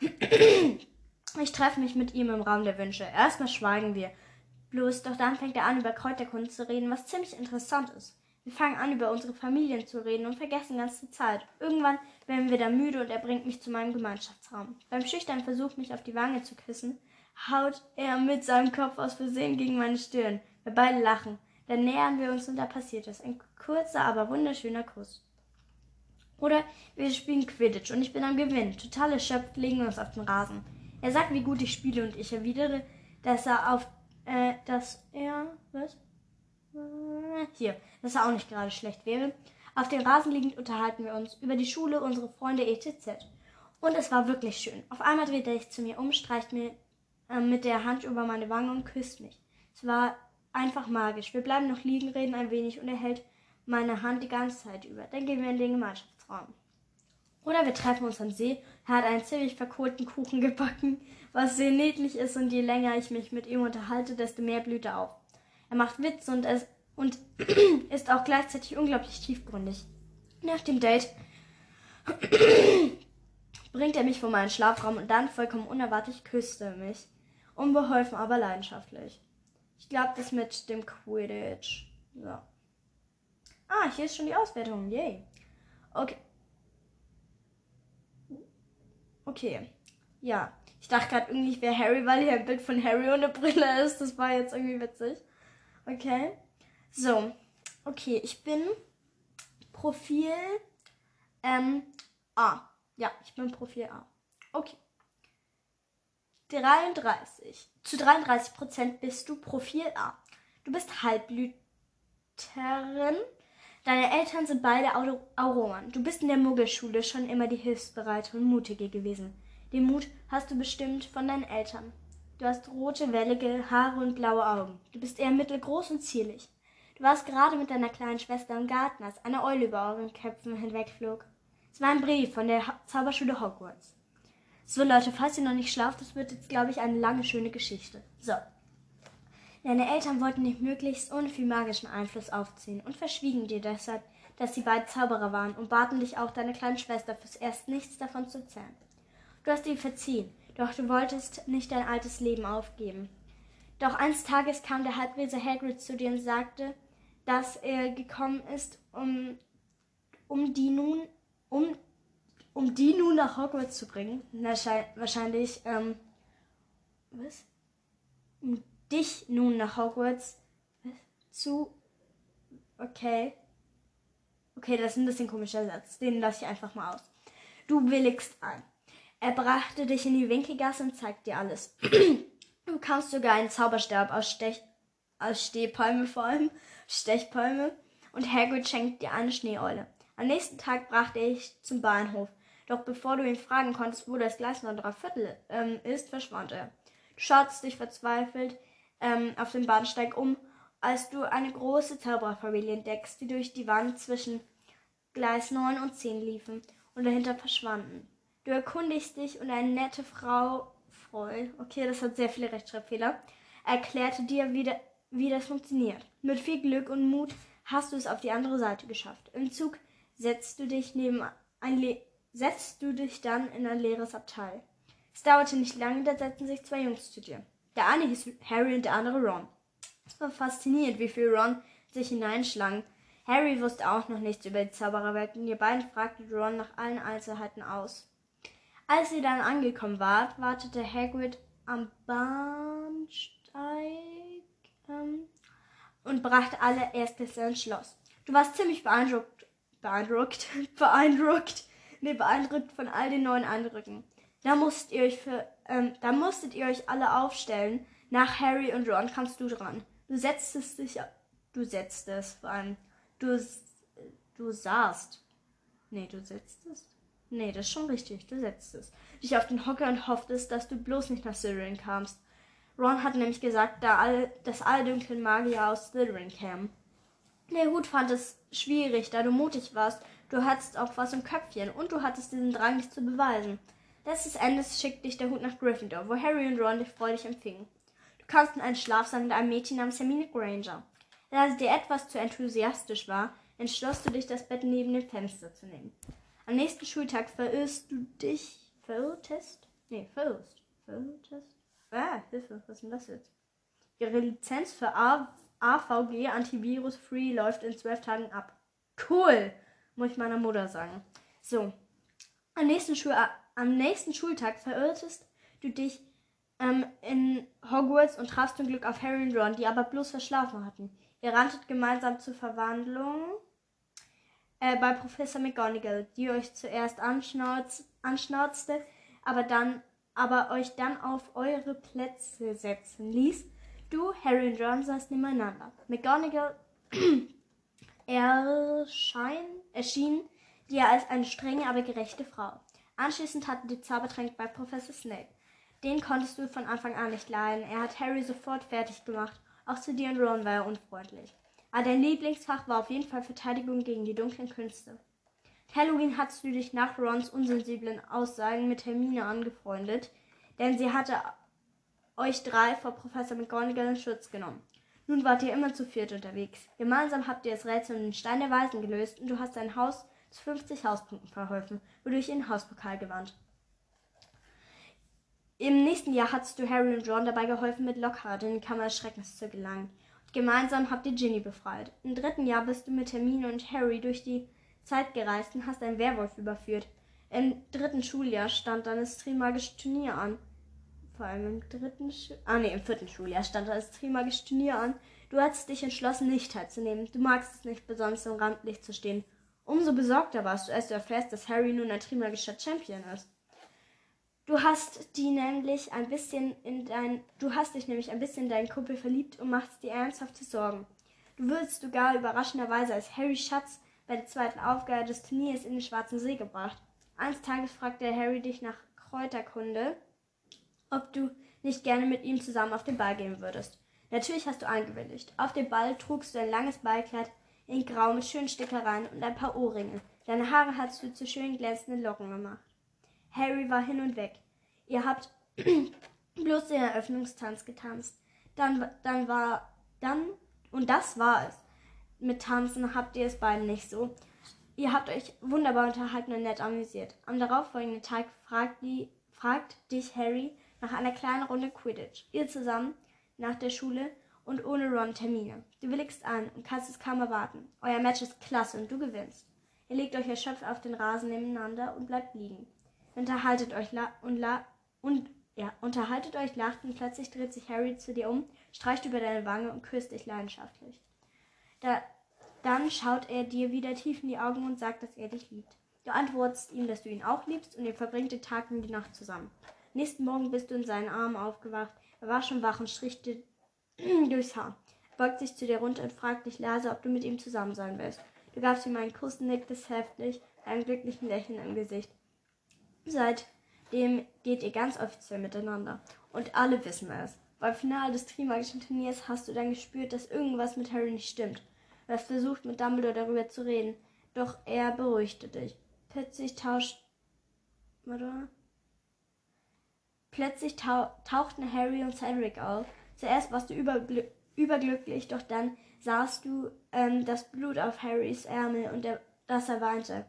(clears throat) ich treffe mich mit ihm im Raum der Wünsche. Erstmal schweigen wir. Bloß, doch dann fängt er an, über Kräuterkunde zu reden, was ziemlich interessant ist. Wir fangen an, über unsere Familien zu reden und vergessen ganz die Zeit. Irgendwann werden wir dann müde und er bringt mich zu meinem Gemeinschaftsraum. Beim schüchternen Versuch, mich auf die Wange zu küssen, haut er mit seinem Kopf aus Versehen gegen meine Stirn. Wir beide lachen. Dann nähern wir uns und da passiert es. Ein kurzer, aber wunderschöner Kuss. Oder wir spielen Quidditch und ich bin am Gewinn. Total erschöpft legen wir uns auf den Rasen. Er sagt, wie gut ich spiele und ich erwidere, dass er auf, äh, dass er, was? Hier, dass er auch nicht gerade schlecht wäre. Auf dem Rasen liegend unterhalten wir uns über die Schule, unsere Freunde etc. Und es war wirklich schön. Auf einmal dreht er sich zu mir um, streicht mir äh, mit der Hand über meine Wange und küsst mich. Es war einfach magisch. Wir bleiben noch liegen, reden ein wenig und er hält meine Hand die ganze Zeit über. Dann gehen wir in den Gemeinschaftsraum. Oder wir treffen uns am See. Er hat einen ziemlich verkohlten Kuchen gebacken, was sehr niedlich ist und je länger ich mich mit ihm unterhalte, desto mehr blüht er auf. Er macht Witze und, es, und (clears throat) ist auch gleichzeitig unglaublich tiefgründig. Nach dem Date (clears throat) bringt er mich vor meinen Schlafraum und dann vollkommen unerwartet küsst er mich. Unbeholfen, aber leidenschaftlich. Ich glaube, das mit dem Quidditch. So. Ah, hier ist schon die Auswertung. Yay. Okay. Okay. Ja. Ich dachte gerade irgendwie, ich wäre Harry, weil hier ein Bild von Harry ohne Brille ist. Das war jetzt irgendwie witzig. Okay. So. Okay, ich bin Profil ähm, A. Ja, ich bin Profil A. Okay. 33. Zu 33 Prozent bist du Profil A. Du bist Halbblüterin. Deine Eltern sind beide Auroren. Du bist in der Muggelschule schon immer die hilfsbereite und mutige gewesen. Den Mut hast du bestimmt von deinen Eltern. Du hast rote, wellige Haare und blaue Augen. Du bist eher mittelgroß und zierlich. Du warst gerade mit deiner kleinen Schwester im Garten, als eine Eule über euren Köpfen hinwegflog. Es war ein Brief von der Zauberschule Hogwarts. So, Leute, falls ihr noch nicht schlaft, das wird jetzt, glaube ich, eine lange, schöne Geschichte. So. Deine Eltern wollten dich möglichst ohne viel magischen Einfluss aufziehen und verschwiegen dir deshalb, dass sie beide Zauberer waren und baten dich auch, deine kleine Schwester fürs Erst nichts davon zu erzählen. Du hast ihr verziehen, doch du wolltest nicht dein altes Leben aufgeben. Doch eines Tages kam der Halbwese Hagrid zu dir und sagte, dass er gekommen ist, um, um die nun um, um die nun nach Hogwarts zu bringen, wahrscheinlich, ähm, was? Um dich nun nach Hogwarts zu, okay. Okay, das ist ein bisschen komischer Satz, den lasse ich einfach mal aus. Du willigst ein. Er brachte dich in die Winkelgasse und zeigte dir alles. (clears throat) du kamst sogar einen Zauberstab aus, Stech, aus Stehpalme vor allem, Stechpalme, und Hagrid schenkt dir eine Schneeeule. Am nächsten Tag brachte er dich zum Bahnhof. Doch bevor du ihn fragen konntest, wo das Gleis noch drei Viertel ähm, ist, verschwand er. Du schautest dich verzweifelt ähm, auf dem Bahnsteig um, als du eine große Zaubererfamilie entdeckst, die durch die Wand zwischen Gleis 9 und 10 liefen und dahinter verschwanden. Du erkundigst dich und eine nette Frau, Freu, okay, das hat sehr viele Rechtschreibfehler, erklärte dir, wie, de, wie das funktioniert. Mit viel Glück und Mut hast du es auf die andere Seite geschafft. Im Zug setzt du dich neben ein setzt du dich dann in ein leeres Abteil. Es dauerte nicht lange, da setzten sich zwei Jungs zu dir. Der eine hieß Harry und der andere Ron. Es war faszinierend, wie viel Ron sich hineinschlang. Harry wusste auch noch nichts über die Zaubererwelt und ihr beiden fragten Ron nach allen Einzelheiten aus. Als ihr dann angekommen wart, wartete Hagrid am Bahnsteig ähm, und brachte alle Erstklässler ins Schloss. Du warst ziemlich beeindruckt beeindruckt, (laughs) beeindruckt, nee, beeindruckt von all den neuen Eindrücken. Da musstet ihr euch für, ähm, da musstet ihr euch alle aufstellen. Nach Harry und Ron kamst du dran. Du setztest dich, du setztest, vor allem, du, du saßt. Nee, du setztest? Nee, das ist schon richtig, du setztest. Dich auf den Hocker und hofftest, dass du bloß nicht nach Slytherin kamst. Ron hat nämlich gesagt, da all, dass alle dunklen Magier aus Slytherin kämen. Der Hut fand es schwierig, da du mutig warst. Du hattest auch was im Köpfchen und du hattest diesen Drang, dich zu beweisen. Letztes Endes schickte dich der Hut nach Gryffindor, wo Harry und Ron dich freudig empfingen. Du kamst in einen Schlafsaal mit einem Mädchen namens Hermine Granger. Da sie dir etwas zu enthusiastisch war, entschloss du dich, das Bett neben dem Fenster zu nehmen. Am nächsten Schultag verirrst du dich. Verirrtest? Nee, verirrst. Verirrtest? Ah, Hilfe, was ist denn das jetzt? Ihre Lizenz für AVG Antivirus Free läuft in zwölf Tagen ab. Cool, muss ich meiner Mutter sagen. So, am nächsten, Schul am nächsten Schultag verirrtest du dich ähm, in Hogwarts und trafst zum Glück auf Harry und Ron, die aber bloß verschlafen hatten. Ihr ranntet gemeinsam zur Verwandlung äh, bei Professor McGonagall, die euch zuerst anschnauz anschnauzte, aber dann aber euch dann auf eure Plätze setzen ließ Du, Harry und Ron saßen nebeneinander. McGonagall (clears throat) erschein, erschien dir als eine strenge, aber gerechte Frau. Anschließend hatten die Zaubertränke bei Professor Snape. Den konntest du von Anfang an nicht leiden. Er hat Harry sofort fertig gemacht. Auch zu dir und Ron war er unfreundlich. Aber dein Lieblingsfach war auf jeden Fall Verteidigung gegen die dunklen Künste. Halloween hattest du dich nach Rons unsensiblen Aussagen mit Hermine angefreundet, denn sie hatte euch drei vor Professor McGonagall in Schutz genommen. Nun wart ihr immer zu viert unterwegs. Gemeinsam habt ihr das Rätsel um den Stein der Weisen gelöst und du hast dein Haus zu 50 Hauspunkten verholfen, wodurch ihr den Hauspokal gewandt. Im nächsten Jahr hattest du Harry und Ron dabei geholfen, mit Lockhart in die Kammer des Schreckens zu gelangen. Gemeinsam habt ihr Ginny befreit. Im dritten Jahr bist du mit Hermine und Harry durch die Zeit gereist und hast einen Werwolf überführt. Im dritten Schuljahr stand dann das Trimagische Turnier an. Vor allem im dritten Schu Ah nee, im vierten Schuljahr stand dann das Trimagische Turnier an. Du hattest dich entschlossen, nicht teilzunehmen. Du magst es nicht, besonders im Rampenlicht zu stehen. Umso besorgter warst du, als du erfährst, dass Harry nun ein Trimagischer Champion ist. Du hast die nämlich ein bisschen in dein, du hast dich nämlich ein bisschen in deinen Kumpel verliebt und machst dir ernsthafte Sorgen. Du würdest sogar überraschenderweise als Harry Schatz bei der zweiten Aufgabe des Turniers in den Schwarzen See gebracht. Eines Tages fragte Harry dich nach Kräuterkunde, ob du nicht gerne mit ihm zusammen auf den Ball gehen würdest. Natürlich hast du eingewilligt. Auf dem Ball trugst du ein langes Ballkleid in Grau mit schönen Stickereien und ein paar Ohrringe. Deine Haare hast du zu schönen glänzenden Locken gemacht. Harry war hin und weg. Ihr habt (clears throat) bloß den Eröffnungstanz getanzt. Dann, dann war, dann, und das war es. Mit Tanzen habt ihr es beiden nicht so. Ihr habt euch wunderbar unterhalten und nett amüsiert. Am darauffolgenden Tag fragt, die, fragt dich Harry nach einer kleinen Runde Quidditch. Ihr zusammen nach der Schule und ohne Ron Termine. Du willigst an und kannst es kaum erwarten. Euer Match ist klasse und du gewinnst. Ihr legt euch erschöpft auf den Rasen nebeneinander und bleibt liegen. Unterhaltet euch und la und ja, unterhaltet euch, lacht und plötzlich dreht sich Harry zu dir um, streicht über deine Wange und küsst dich leidenschaftlich. Da, dann schaut er dir wieder tief in die Augen und sagt, dass er dich liebt. Du antwortest ihm, dass du ihn auch liebst und ihr verbringt den Tag und die Nacht zusammen. Nächsten Morgen bist du in seinen Armen aufgewacht. Er war schon wach und strich dir (clears throat) durchs Haar. Er beugt sich zu dir runter und fragt dich leise, ob du mit ihm zusammen sein willst. Du gabst ihm einen Kuss, nicktest heftig, einem glücklichen Lächeln im Gesicht. Seitdem geht ihr ganz offiziell miteinander. Und alle wissen es. Beim Finale des Trimagischen Turniers hast du dann gespürt, dass irgendwas mit Harry nicht stimmt. Du hast versucht, mit Dumbledore darüber zu reden, doch er beruhigte dich. Plötzlich tauscht. Warte. Plötzlich tau tauchten Harry und Cedric auf. Zuerst warst du übergl überglücklich, doch dann sahst du ähm, das Blut auf Harrys Ärmel und er, dass er weinte.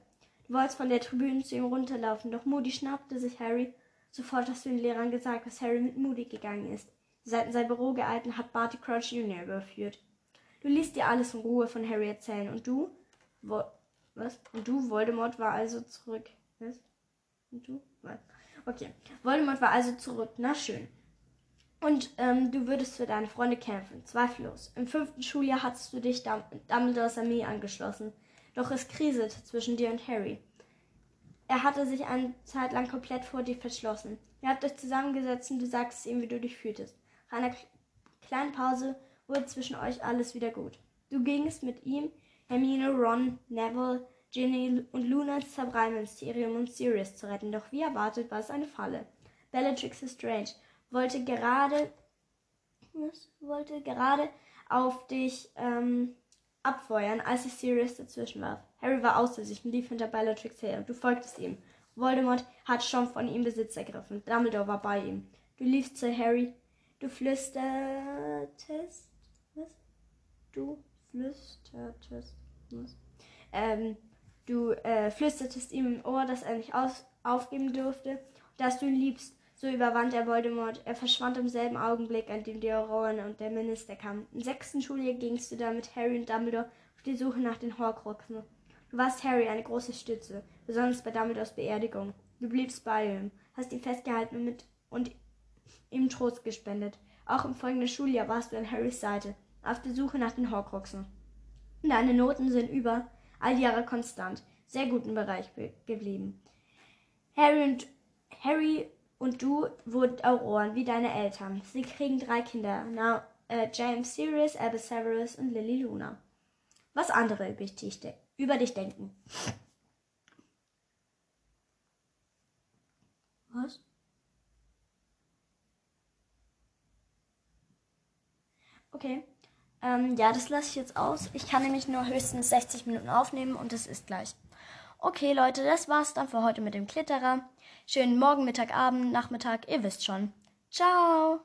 Wolltest von der Tribüne zu ihm runterlaufen, doch Moody schnappte sich Harry. Sofort hast du den Lehrern gesagt, dass Harry mit Moody gegangen ist. Seid in sein Büro geeilt hat Barty Crouch Jr. überführt. Du ließt dir alles in Ruhe von Harry erzählen und du, Wo was? Und du, Voldemort, war also zurück. Was? Und du? Was? Okay. Voldemort war also zurück. Na schön. Und ähm, du würdest für deine Freunde kämpfen, zweifellos. Im fünften Schuljahr hattest du dich Dum Dumbledores Armee angeschlossen. Doch es kriselte zwischen dir und Harry. Er hatte sich eine Zeit lang komplett vor dir verschlossen. Ihr habt euch zusammengesetzt und du sagst ihm, wie du dich fühltest. Nach einer kleinen Pause wurde zwischen euch alles wieder gut. Du gingst mit ihm, Hermine, Ron, Neville, Ginny und Luna ins Zaubereiministerium, um Sirius zu retten. Doch wie erwartet war es eine Falle. Bellatrix Strange wollte gerade, wollte gerade auf dich ähm, abfeuern, als sich Sirius dazwischen warf. Harry war außer sich und lief hinter Bellatrix her. Du folgtest ihm. Voldemort hat schon von ihm Besitz ergriffen. Dumbledore war bei ihm. Du liefst zu Harry. Du flüstertest. Was? Du flüstertest. Was? Ähm, du äh, flüstertest ihm im Ohr, dass er nicht aus aufgeben durfte, dass du ihn liebst. So überwand er Voldemort. Er verschwand im selben Augenblick, an dem die Auroren und der Minister kamen. Im sechsten Schuljahr gingst du dann mit Harry und Dumbledore auf die Suche nach den Horcruxen. Du warst Harry eine große Stütze, besonders bei Dumbledores Beerdigung. Du bliebst bei ihm, hast ihn festgehalten und, mit, und ihm Trost gespendet. Auch im folgenden Schuljahr warst du an Harrys Seite, auf der Suche nach den Horcruxen. Deine Noten sind über all Jahre konstant, sehr guten Bereich geblieben. Harry und Harry und du wurden Auroren wie deine Eltern. Sie kriegen drei Kinder, Now, äh, James Sirius, Albus Severus und Lily Luna. Was andere über dich, über dich denken. Was? Okay. Ähm, ja, das lasse ich jetzt aus. Ich kann nämlich nur höchstens 60 Minuten aufnehmen und das ist gleich. Okay, Leute, das war's dann für heute mit dem Klitterer. Schönen Morgen, Mittag, Abend, Nachmittag, ihr wisst schon. Ciao!